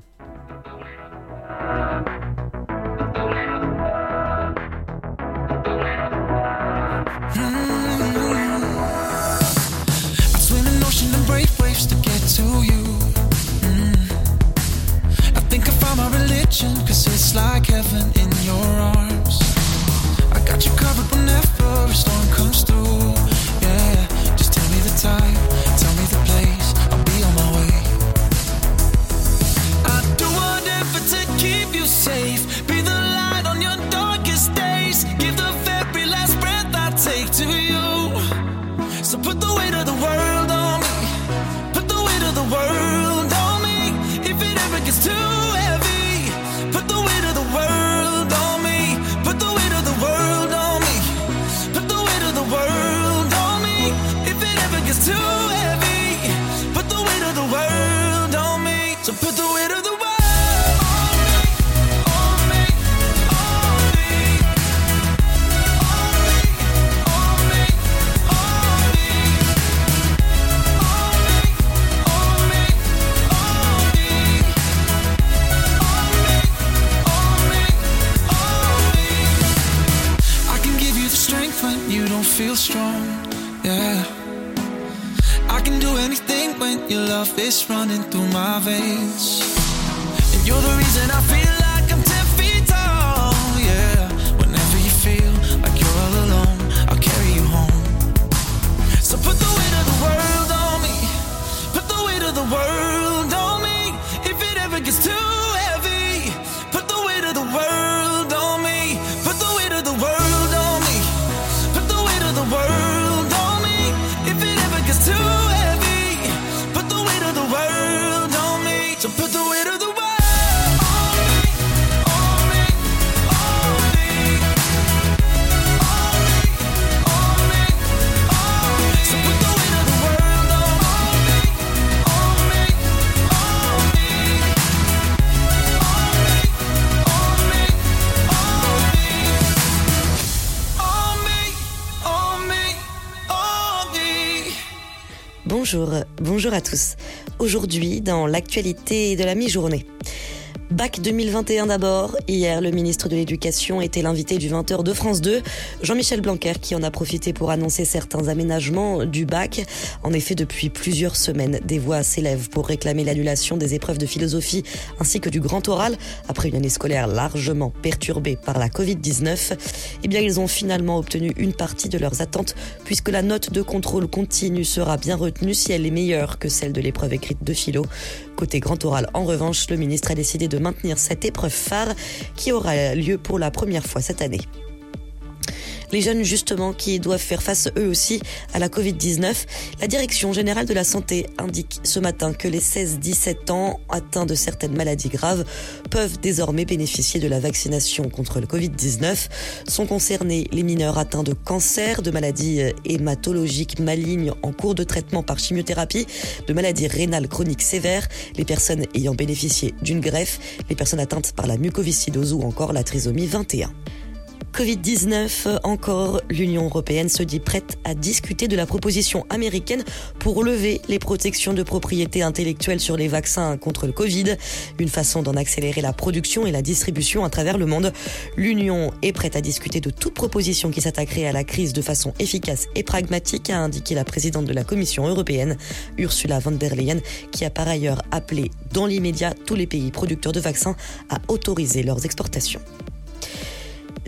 Bonjour, bonjour à tous. Aujourd'hui, dans l'actualité de la mi-journée. Bac 2021 d'abord. Hier, le ministre de l'Éducation était l'invité du 20h de France 2, Jean-Michel Blanquer, qui en a profité pour annoncer certains aménagements du bac. En effet, depuis plusieurs semaines, des voix s'élèvent pour réclamer l'annulation des épreuves de philosophie ainsi que du grand oral après une année scolaire largement perturbée par la Covid-19. Eh bien, ils ont finalement obtenu une partie de leurs attentes puisque la note de contrôle continu sera bien retenue si elle est meilleure que celle de l'épreuve écrite de philo. Côté grand oral, en revanche, le ministre a décidé de maintenir cette épreuve phare qui aura lieu pour la première fois cette année. Les jeunes, justement, qui doivent faire face eux aussi à la Covid-19, la Direction générale de la santé indique ce matin que les 16-17 ans atteints de certaines maladies graves peuvent désormais bénéficier de la vaccination contre le Covid-19. Sont concernés les mineurs atteints de cancer, de maladies euh, hématologiques malignes en cours de traitement par chimiothérapie, de maladies rénales chroniques sévères, les personnes ayant bénéficié d'une greffe, les personnes atteintes par la mucoviscidose ou encore la trisomie 21. Covid-19 encore, l'Union européenne se dit prête à discuter de la proposition américaine pour lever les protections de propriété intellectuelle sur les vaccins contre le Covid, une façon d'en accélérer la production et la distribution à travers le monde. L'Union est prête à discuter de toute proposition qui s'attaquerait à la crise de façon efficace et pragmatique, a indiqué la présidente de la Commission européenne, Ursula von der Leyen, qui a par ailleurs appelé dans l'immédiat tous les pays producteurs de vaccins à autoriser leurs exportations.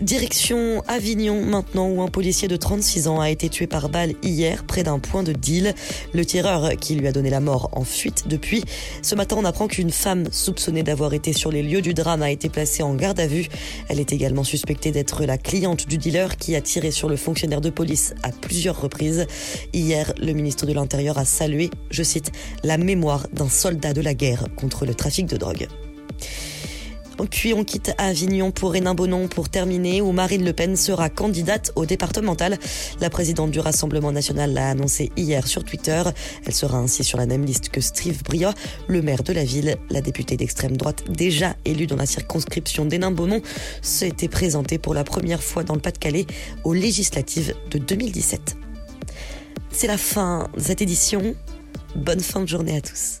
Direction Avignon maintenant où un policier de 36 ans a été tué par balle hier près d'un point de deal. Le tireur qui lui a donné la mort en fuite depuis. Ce matin on apprend qu'une femme soupçonnée d'avoir été sur les lieux du drame a été placée en garde à vue. Elle est également suspectée d'être la cliente du dealer qui a tiré sur le fonctionnaire de police à plusieurs reprises. Hier le ministre de l'Intérieur a salué, je cite, la mémoire d'un soldat de la guerre contre le trafic de drogue. Puis on quitte Avignon pour Hénin-Bonon pour terminer, où Marine Le Pen sera candidate au départemental. La présidente du Rassemblement national l'a annoncé hier sur Twitter. Elle sera ainsi sur la même liste que Steve Briot, le maire de la ville. La députée d'extrême droite, déjà élue dans la circonscription d'Hénin-Bonon, s'était présentée pour la première fois dans le Pas-de-Calais aux législatives de 2017. C'est la fin de cette édition. Bonne fin de journée à tous.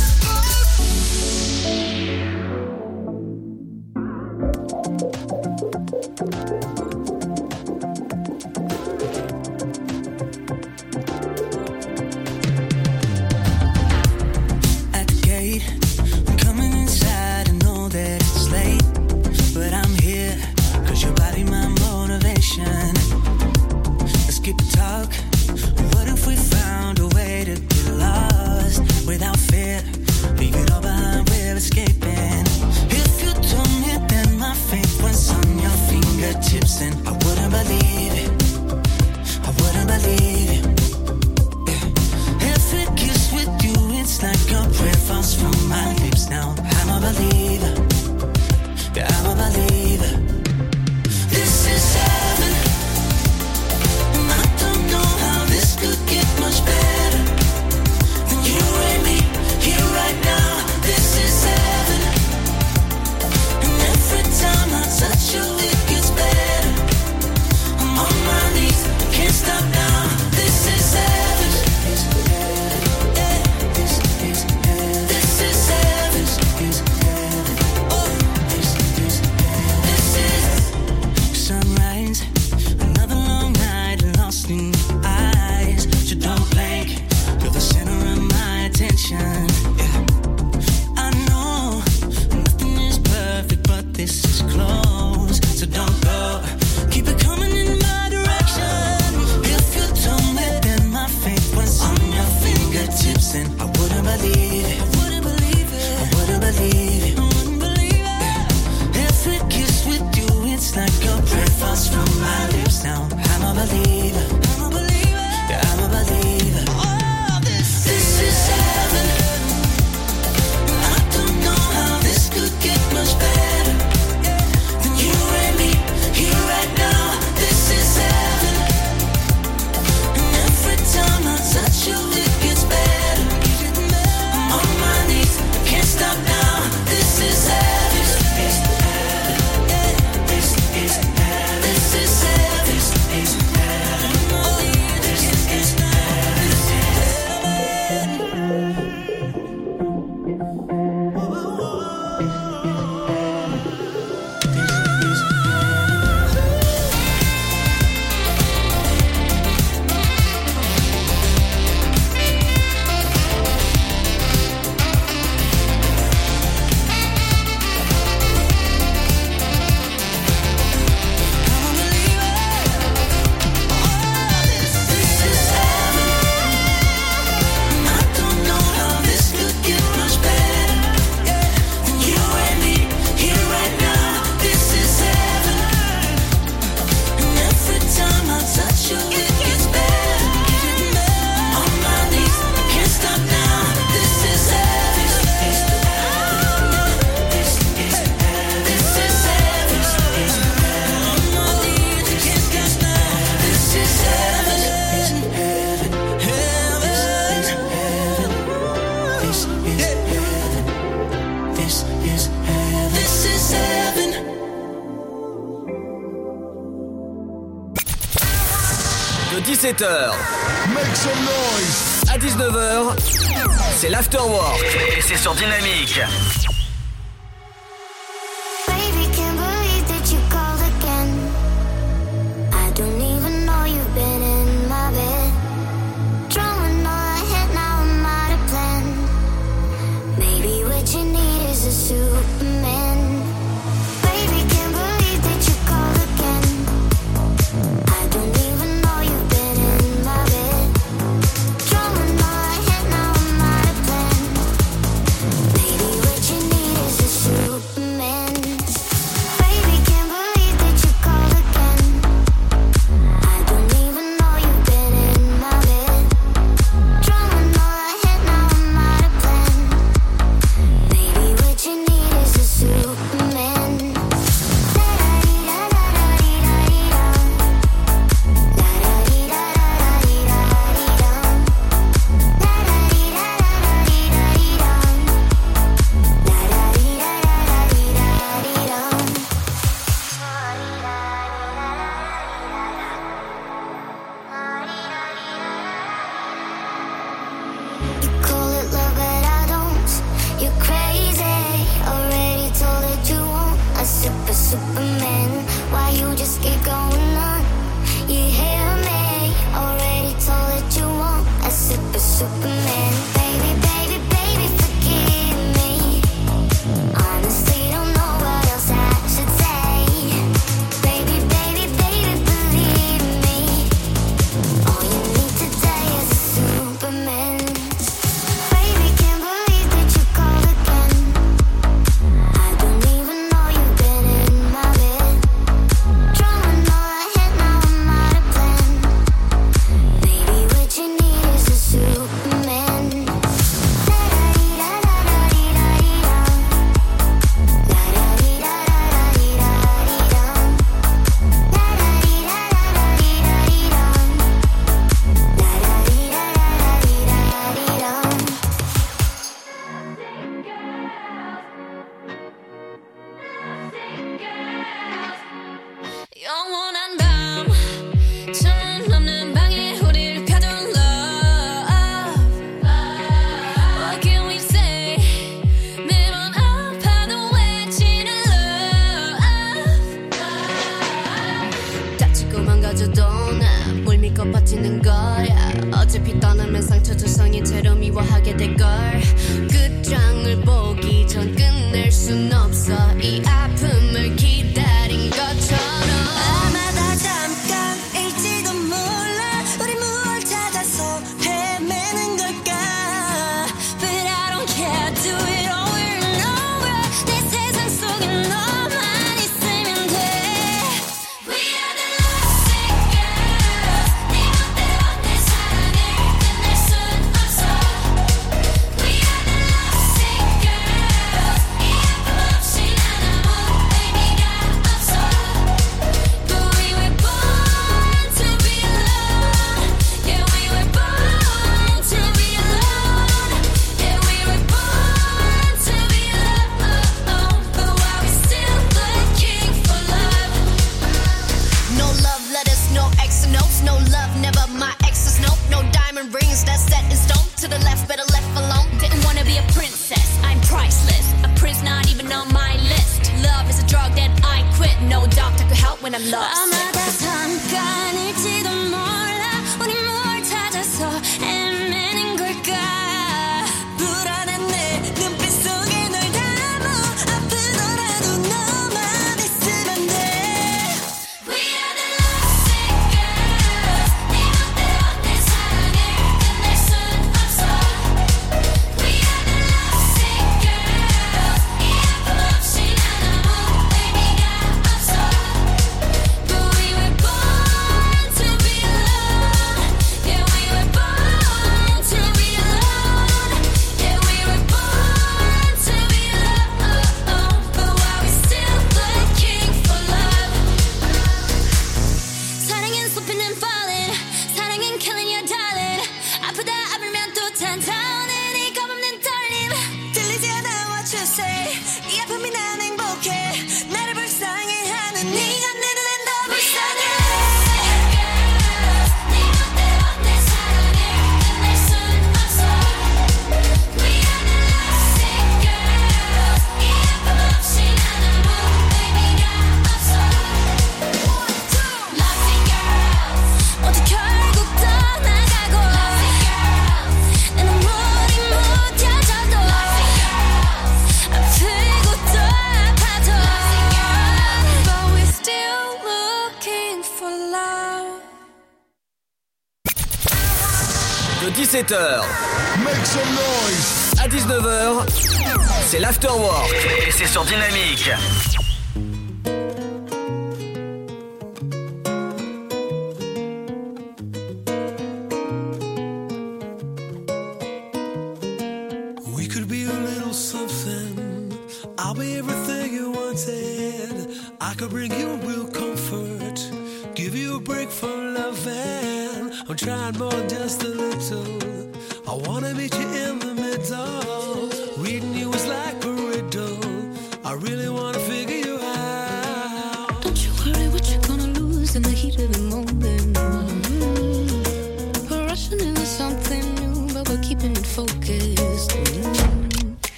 missing. I wouldn't believe. I wouldn't believe it. Yeah. Every kiss with you, it's like a prayer falls from my lips now. I'm a believer.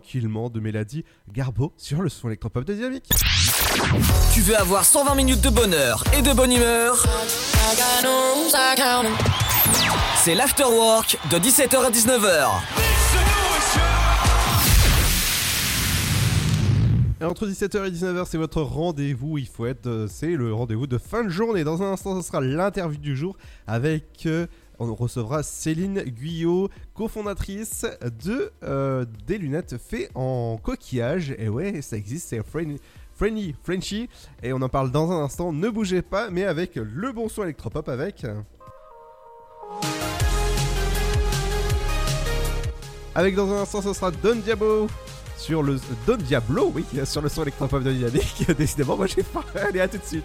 Tranquillement de Mélodie Garbo sur le son électropop de Dynamique. Tu veux avoir 120 minutes de bonheur et de bonne humeur? C'est l'afterwork de 17h à 19h. Et entre 17h et 19h, c'est votre rendez-vous. Il faut être. euh, C'est le rendez-vous de fin de journée. Dans un instant, ce sera l'interview du jour avec. euh, on recevra Céline Guyot, cofondatrice de euh, des lunettes faites en coquillage. Et ouais, ça existe, c'est Friendly, Frenchy. Et on en parle dans un instant. Ne bougez pas, mais avec le bon son électropop avec. Avec dans un instant, ce sera Don Diablo sur le Don Diablo, oui, sur le son électropop de Dynamique. Décidément, moi j'ai faim. Allez, à tout de suite.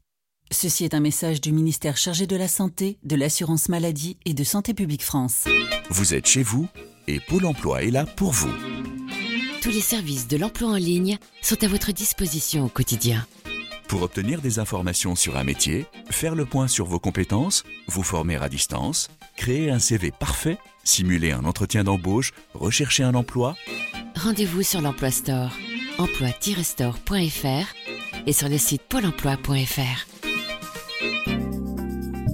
Ceci est un message du ministère chargé de la Santé, de l'Assurance Maladie et de Santé Publique France. Vous êtes chez vous et Pôle emploi est là pour vous. Tous les services de l'emploi en ligne sont à votre disposition au quotidien. Pour obtenir des informations sur un métier, faire le point sur vos compétences, vous former à distance, créer un CV parfait, simuler un entretien d'embauche, rechercher un emploi, Rendez-vous sur l'Emploi Store, emploi-store.fr et sur le site pôle emploi.fr.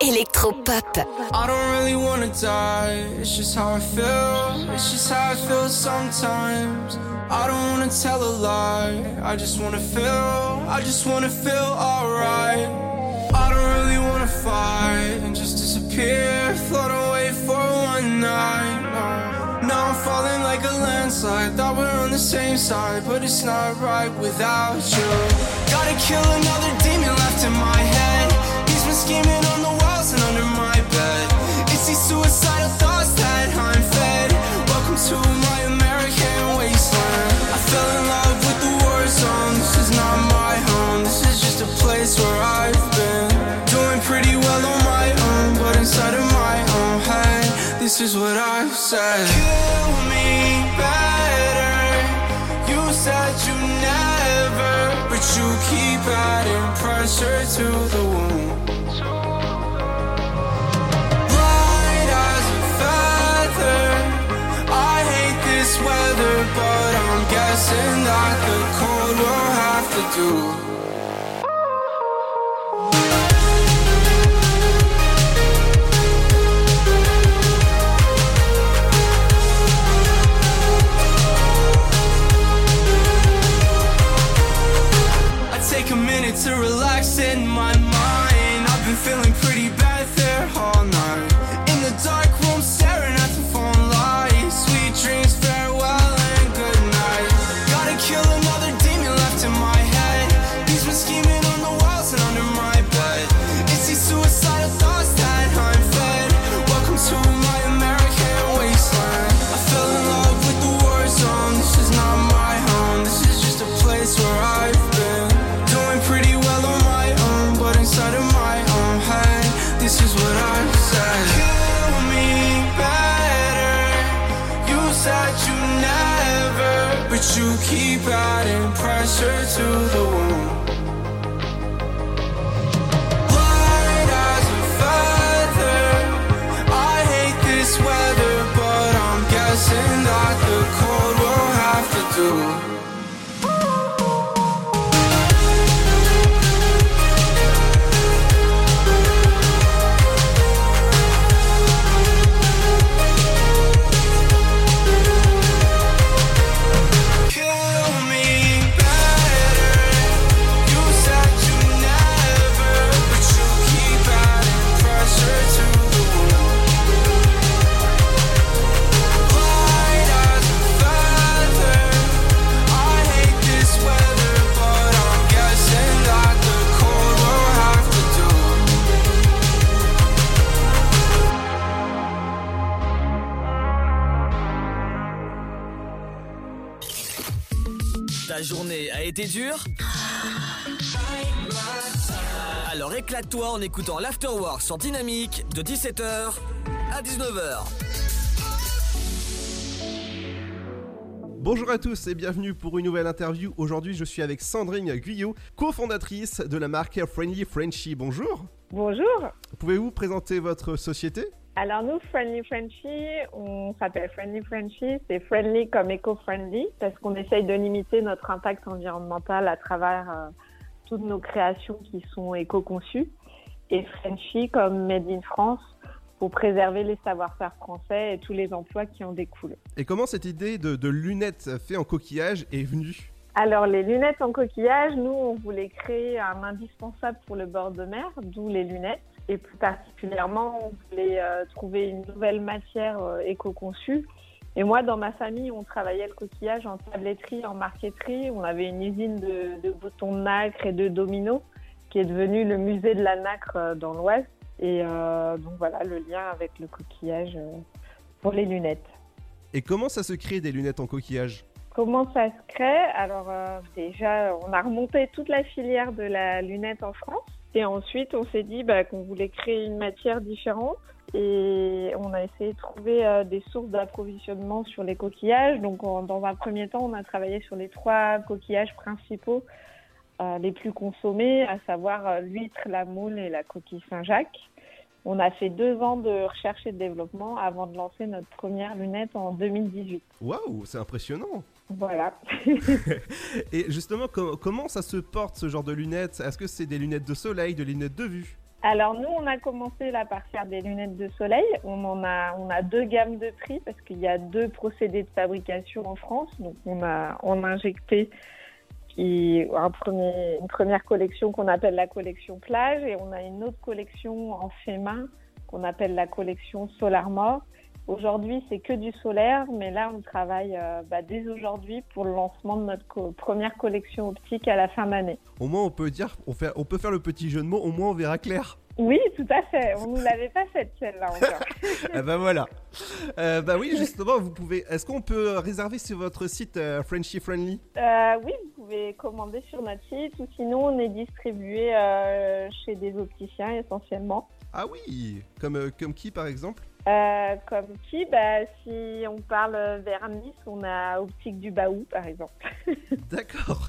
électropop. I don't really wanna die. It's just how I feel. It's just how I feel sometimes. I don't wanna tell a lie. I just wanna feel. I just wanna feel alright. I don't really wanna fight and just disappear. Float away for one night. Now I'm falling like a landslide. Thought we're on the same side, but it's not right without you. Gotta kill another demon left in my head. He's been scheming on the These suicidal thoughts that I'm fed. Welcome to my American wasteland. I fell in love with the war zone. This is not my home. This is just a place where I've been doing pretty well on my own, but inside of my own head, this is what I've said. Kill me better. You said you never, but you keep adding pressure to the wound. I'm that the cold will have to do. Take a minute to relax été dure Alors éclate-toi en écoutant l'Afterwork sur Dynamique de 17h à 19h. Bonjour à tous et bienvenue pour une nouvelle interview. Aujourd'hui, je suis avec Sandrine Guyot, cofondatrice de la marque Friendly Frenchy. Bonjour. Bonjour. Pouvez-vous présenter votre société? Alors nous, Friendly Frenchy, on s'appelle Friendly Frenchy. C'est friendly comme eco-friendly parce qu'on essaye de limiter notre impact environnemental à travers euh, toutes nos créations qui sont éco-conçues. Et Frenchy comme Made in France pour préserver les savoir-faire français et tous les emplois qui en découlent. Et comment cette idée de, de lunettes faites en coquillage est venue? Alors les lunettes en coquillage, nous on voulait créer un indispensable pour le bord de mer, d'où les lunettes. Et plus particulièrement, on voulait euh, trouver une nouvelle matière euh, éco-conçue. Et moi, dans ma famille, on travaillait le coquillage en tabletterie, en marqueterie. On avait une usine de, de boutons de nacre et de dominos qui est devenue le musée de la nacre euh, dans l'Ouest. Et euh, donc voilà le lien avec le coquillage pour les lunettes. Et comment ça se crée des lunettes en coquillage? Comment ça se crée? Alors déjà, on a remonté toute la filière de la lunette en France. Et ensuite, on s'est dit bah, qu'on voulait créer une matière différente. Et on a essayé de trouver euh, des sources d'approvisionnement sur les coquillages. Donc dans un premier temps, on a travaillé sur les trois coquillages principaux euh, les plus consommés, à savoir euh, l'huître, la moule et la coquille Saint-Jacques. On a fait deux ans de recherche et de développement avant de lancer notre première lunette en 2018. Waouh, c'est impressionnant Voilà. Et justement, co- comment ça se porte ce genre de lunettes? Est-ce que c'est des lunettes de soleil, de lunettes de vue? Alors nous, on a commencé là par faire des lunettes de soleil. On en a, on a deux gammes de prix parce qu'il y a deux procédés de fabrication en France. Donc on a, on a injecté qui, un premier, une première collection qu'on appelle la collection plage et on a une autre collection en fait main qu'on appelle la collection Solar Mort. Aujourd'hui, c'est que du solaire, mais là, on travaille euh, bah, dès aujourd'hui pour le lancement de notre co- première collection optique à la fin d'année. Au moins, on peut dire, on, fait, on peut faire le petit jeu de mots, au moins on verra clair. Oui, tout à fait. On nous l'avait pas faite celle-là encore. ah bah voilà. Euh, bah oui, justement, vous pouvez. Est-ce qu'on peut réserver sur votre site euh, Frenchy Friendly? Euh, oui, vous pouvez commander sur notre site ou sinon on est distribué euh, chez des opticiens essentiellement. Ah oui Comme, euh, comme qui par exemple? Euh, comme qui? Bah, Si on parle vers Nice, on a Optique du Baou par exemple. D'accord.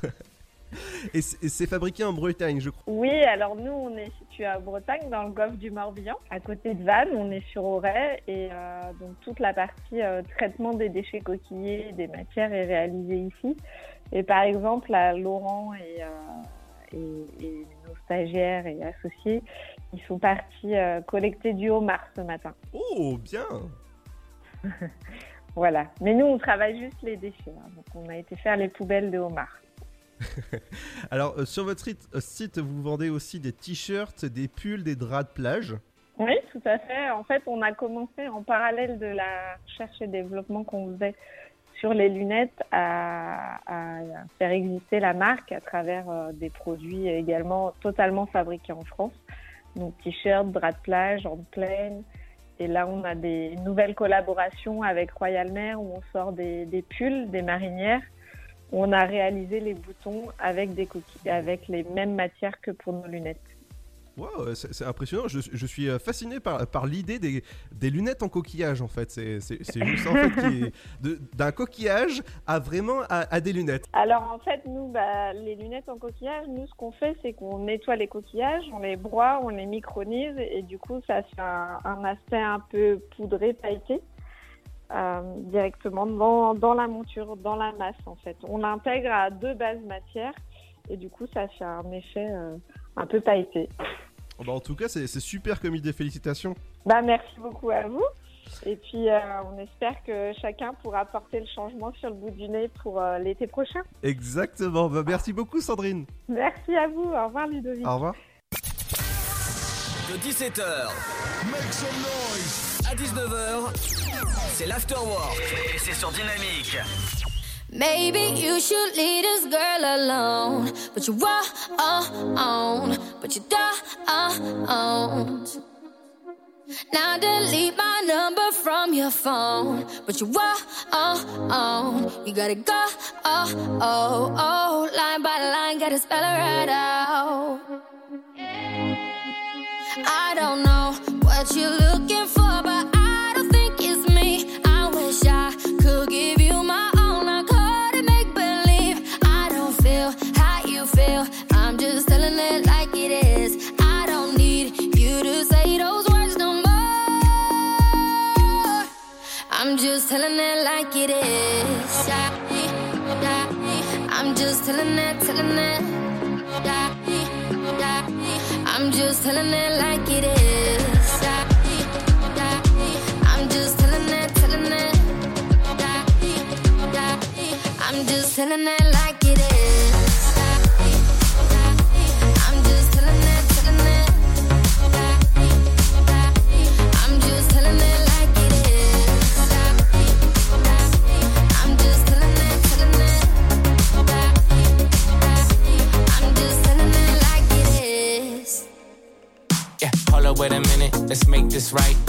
Et c'est et c'est fabriqué en Bretagne, je crois. Oui, alors nous on est situé à Bretagne dans le golfe du Morbihan, à côté de Vannes, on est sur Auray et euh, donc toute la partie euh, traitement des déchets coquillés, des matières est réalisée ici. Et par exemple, à Laurent et, euh, et, et nos stagiaires et associés, ils sont partis euh, collecter du homard ce matin. Oh, bien Voilà. Mais nous, on travaille juste les déchets. hein. Donc, on a été faire les poubelles de homard. Alors, euh, sur votre site, euh, site, vous vendez aussi des t-shirts, des pulls, des draps de plage. Oui, tout à fait. En fait, on a commencé en parallèle de la recherche et développement qu'on faisait sur les lunettes à, à faire exister la marque à travers euh, des produits également totalement fabriqués en France. Donc t-shirts, draps de plage, en plaine. Et là, on a des nouvelles collaborations avec Royal Mer où on sort des, pulls, des marinières. On a réalisé les boutons avec des coquilles, avec les mêmes matières que pour nos lunettes. Wow, c'est impressionnant. Je, je suis euh, fasciné par, par l'idée des, des lunettes en coquillage, en fait. C'est juste en fait d'un coquillage à vraiment à, à des lunettes. Alors en fait, nous, bah, les lunettes en coquillage, nous, ce qu'on fait, c'est qu'on nettoie les coquillages, on les broie, on les micronise, et du coup, ça fait un, un aspect un peu poudré, pailleté, euh, directement dans, dans la monture, dans la masse, en fait. On l'intègre à deux bases matières, et du coup, ça fait un effet euh, un peu pailleté. Oh, bah, en tout cas, c'est super comme idée. Félicitations. Bah, merci beaucoup à vous. Et puis, euh, on espère que chacun pourra porter le changement sur le bout du nez pour euh, l'été prochain. Exactement. Bah, merci beaucoup, Sandrine. Merci à vous. Au revoir, Ludovic. Au revoir. De 17h Make some noise à 19h, c'est l'afterwork et c'est sur Dynamique. Maybe you should leave this girl alone. But you on, but you don't. Now delete my number from your phone. But you oh. You gotta go oh, oh, oh. Line by line, gotta spell it right out. I don't know what you're looking telling. I'm just telling it, telling it. I'm just telling it right.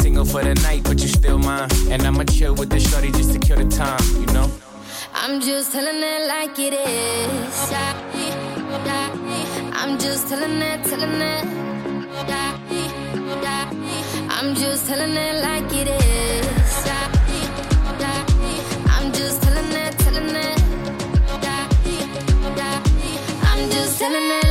Single for the night, but you still mine. And I'ma chill with the shorty just to kill the time, you know. I'm just telling it like it is. I'm just telling it, telling it. I'm just telling it like it is. I'm just telling it, telling it. I'm just telling it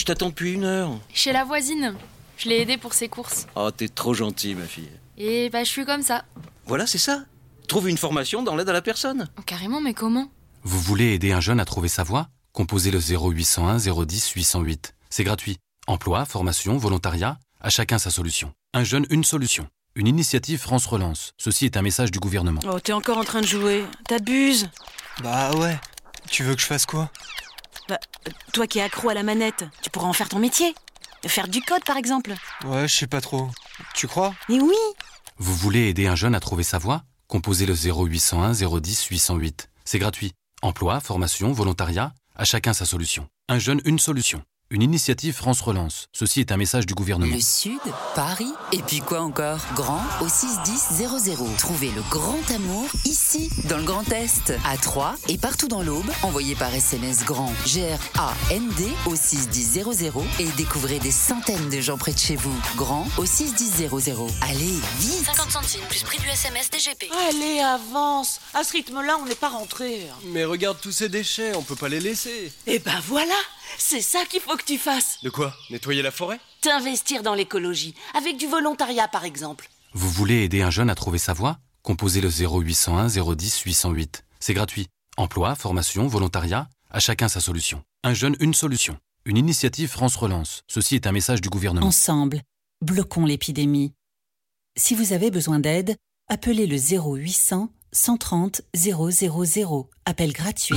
je t'attends depuis une heure. Chez la voisine. Je l'ai aidée pour ses courses. Oh, t'es trop gentille, ma fille. Et bah, je suis comme ça. Voilà, c'est ça. Trouve une formation dans l'aide à la personne. Oh, carrément, mais comment? Vous voulez aider un jeune à trouver sa voie? Composez le 0801 010 808. C'est gratuit. Emploi, formation, volontariat, à chacun sa solution. Un jeune, une solution. Une initiative France Relance. Ceci est un message du gouvernement. Oh, t'es encore en train de jouer. T'abuses. Bah ouais. Tu veux que je fasse quoi? Bah, toi qui es accro à la manette, tu pourras en faire ton métier. Faire du code, par exemple. Ouais, je sais pas trop. Tu crois? Mais oui Vous voulez aider un jeune à trouver sa voie? Composez le 0801 010 808. C'est gratuit. Emploi, formation, volontariat, à chacun sa solution. Un jeune, une solution. Une initiative France Relance. Ceci est un message du gouvernement. Le Sud, Paris, et puis quoi encore? Grand au 61000. Trouvez le grand amour ici, dans le Grand Est, à Troyes et partout dans l'Aube. Envoyez par SMS grand G-R-A-N-D au 61000 et découvrez des centaines de gens près de chez vous. Grand au 61000. Allez, vite 50 centimes plus prix du SMS DGP. Allez, avance. À ce rythme-là, on n'est pas rentré. Mais regarde tous ces déchets, on peut pas les laisser. Eh ben voilà, c'est ça qu'il faut que tu fasses. De quoi Nettoyer la forêt T'investir dans l'écologie, avec du volontariat par exemple. Vous voulez aider un jeune à trouver sa voie Composez le 0801 010 808. C'est gratuit. Emploi, formation, volontariat, à chacun sa solution. Un jeune, une solution. Une initiative France Relance. Ceci est un message du gouvernement. Ensemble, bloquons l'épidémie. Si vous avez besoin d'aide, appelez le 0800 130 000. Appel gratuit.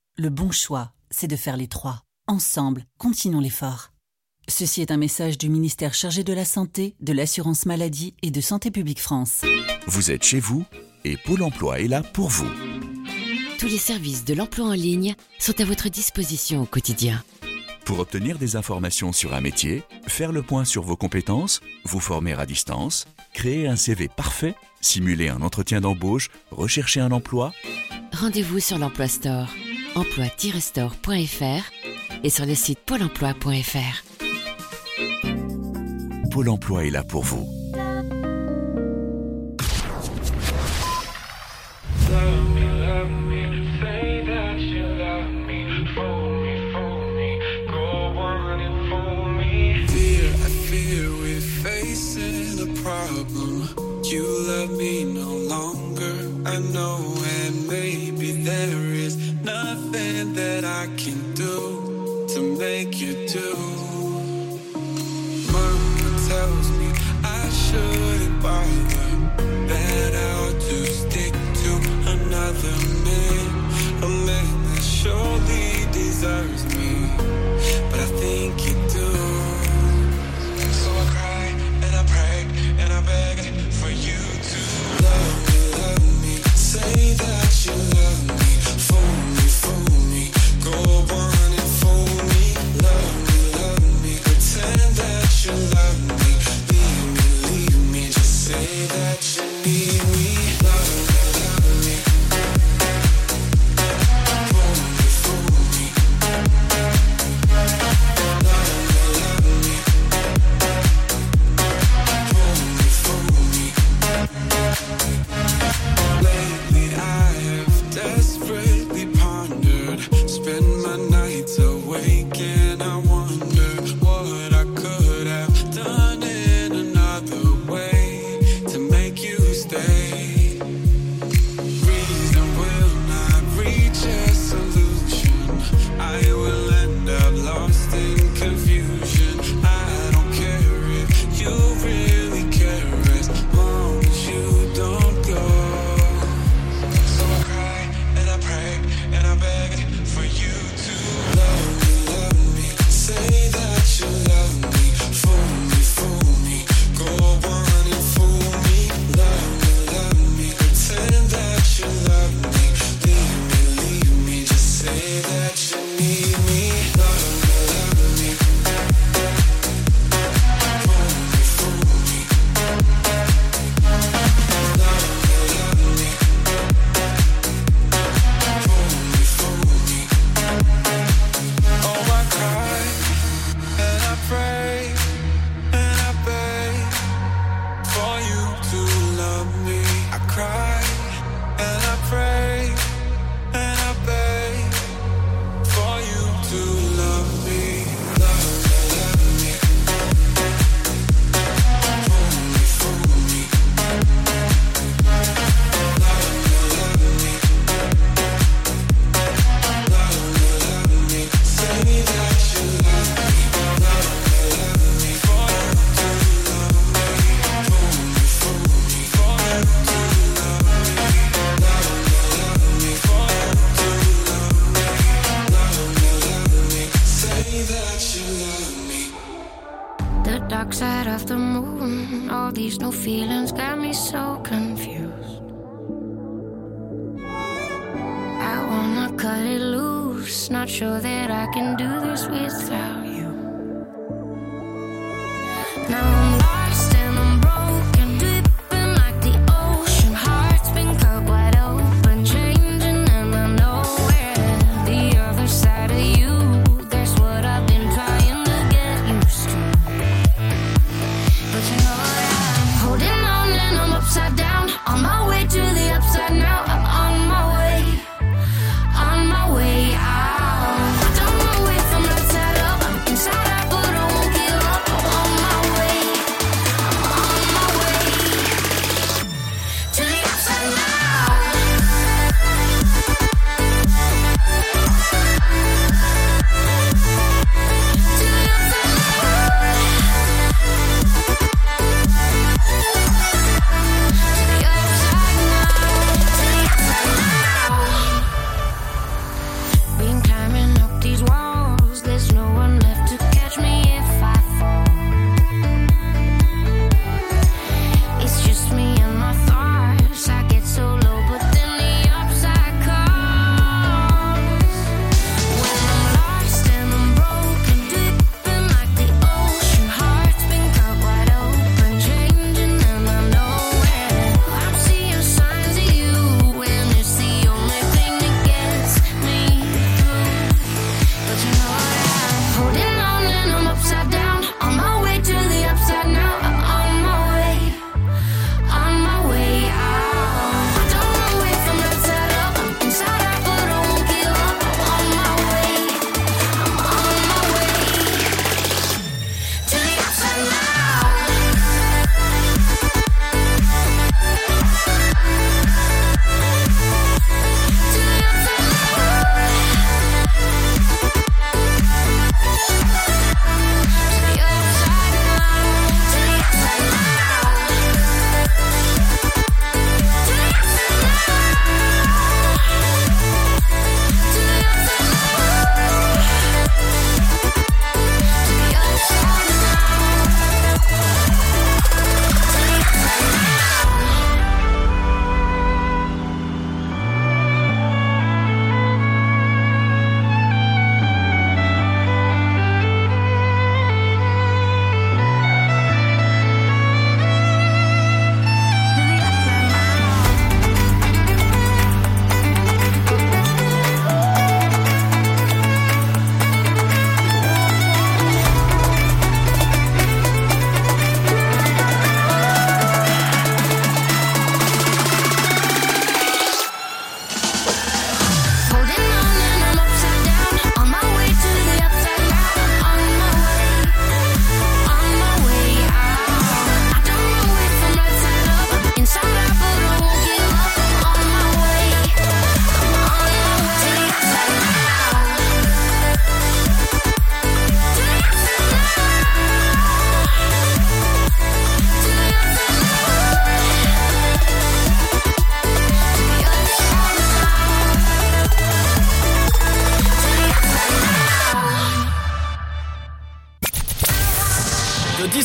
Le bon choix, c'est de faire les trois. Ensemble, continuons l'effort. Ceci est un message du ministère chargé de la Santé, de l'Assurance Maladie et de Santé Publique France. Vous êtes chez vous et Pôle emploi est là pour vous. Tous les services de l'emploi en ligne sont à votre disposition au quotidien. Pour obtenir des informations sur un métier, faire le point sur vos compétences, vous former à distance, créer un CV parfait, simuler un entretien d'embauche, rechercher un emploi, Rendez-vous sur l'Emploi Store, emploi-store.fr et sur le site pôle emploi.fr. Pôle emploi est là pour vous. That I can do to make you do.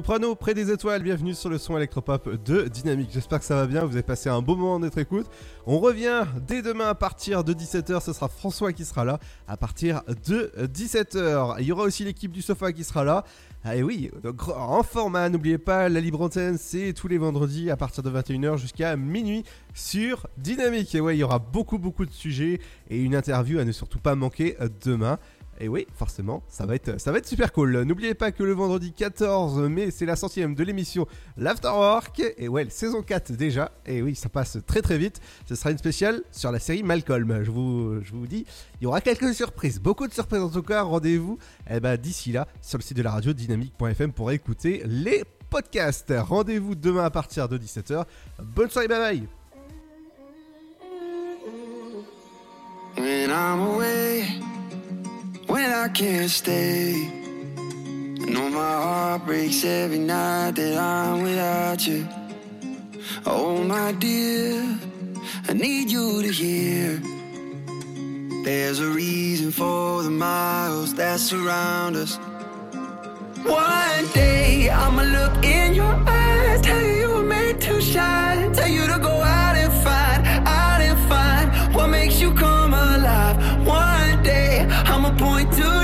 Soprano, près des étoiles, bienvenue sur le son électropop de Dynamique. J'espère que ça va bien, vous avez passé un beau moment d'être écoute. On revient dès demain à partir de 17h, ce sera François qui sera là à partir de 17h. Il y aura aussi l'équipe du sofa qui sera là. Ah, et oui, en format, n'oubliez pas, la libre antenne, c'est tous les vendredis à partir de 21h jusqu'à minuit sur Dynamique. Et ouais, il y aura beaucoup, beaucoup de sujets et une interview à ne surtout pas manquer demain. Et oui, forcément, ça va être, super cool. N'oubliez pas que le vendredi 14 mai, c'est la centième de l'émission L'Afterwork. Et ouais, saison 4 déjà. Et oui, ça passe très très vite. Ce sera une spéciale sur la série Malcolm. Je vous, dis, il y aura quelques surprises. Beaucoup de surprises en tout cas. Rendez-vous eh ben, d'ici là sur le site de la radio dynamique.fm pour écouter les podcasts. Rendez-vous demain à partir de 17h. Bonne soirée, bye bye. when I can't stay. I my heart breaks every night that I'm without you. Oh, my dear, I need you to hear. There's a reason for the miles that surround us. One day, I'ma look in your eyes, tell you you were made to shine, tell you to go out. point to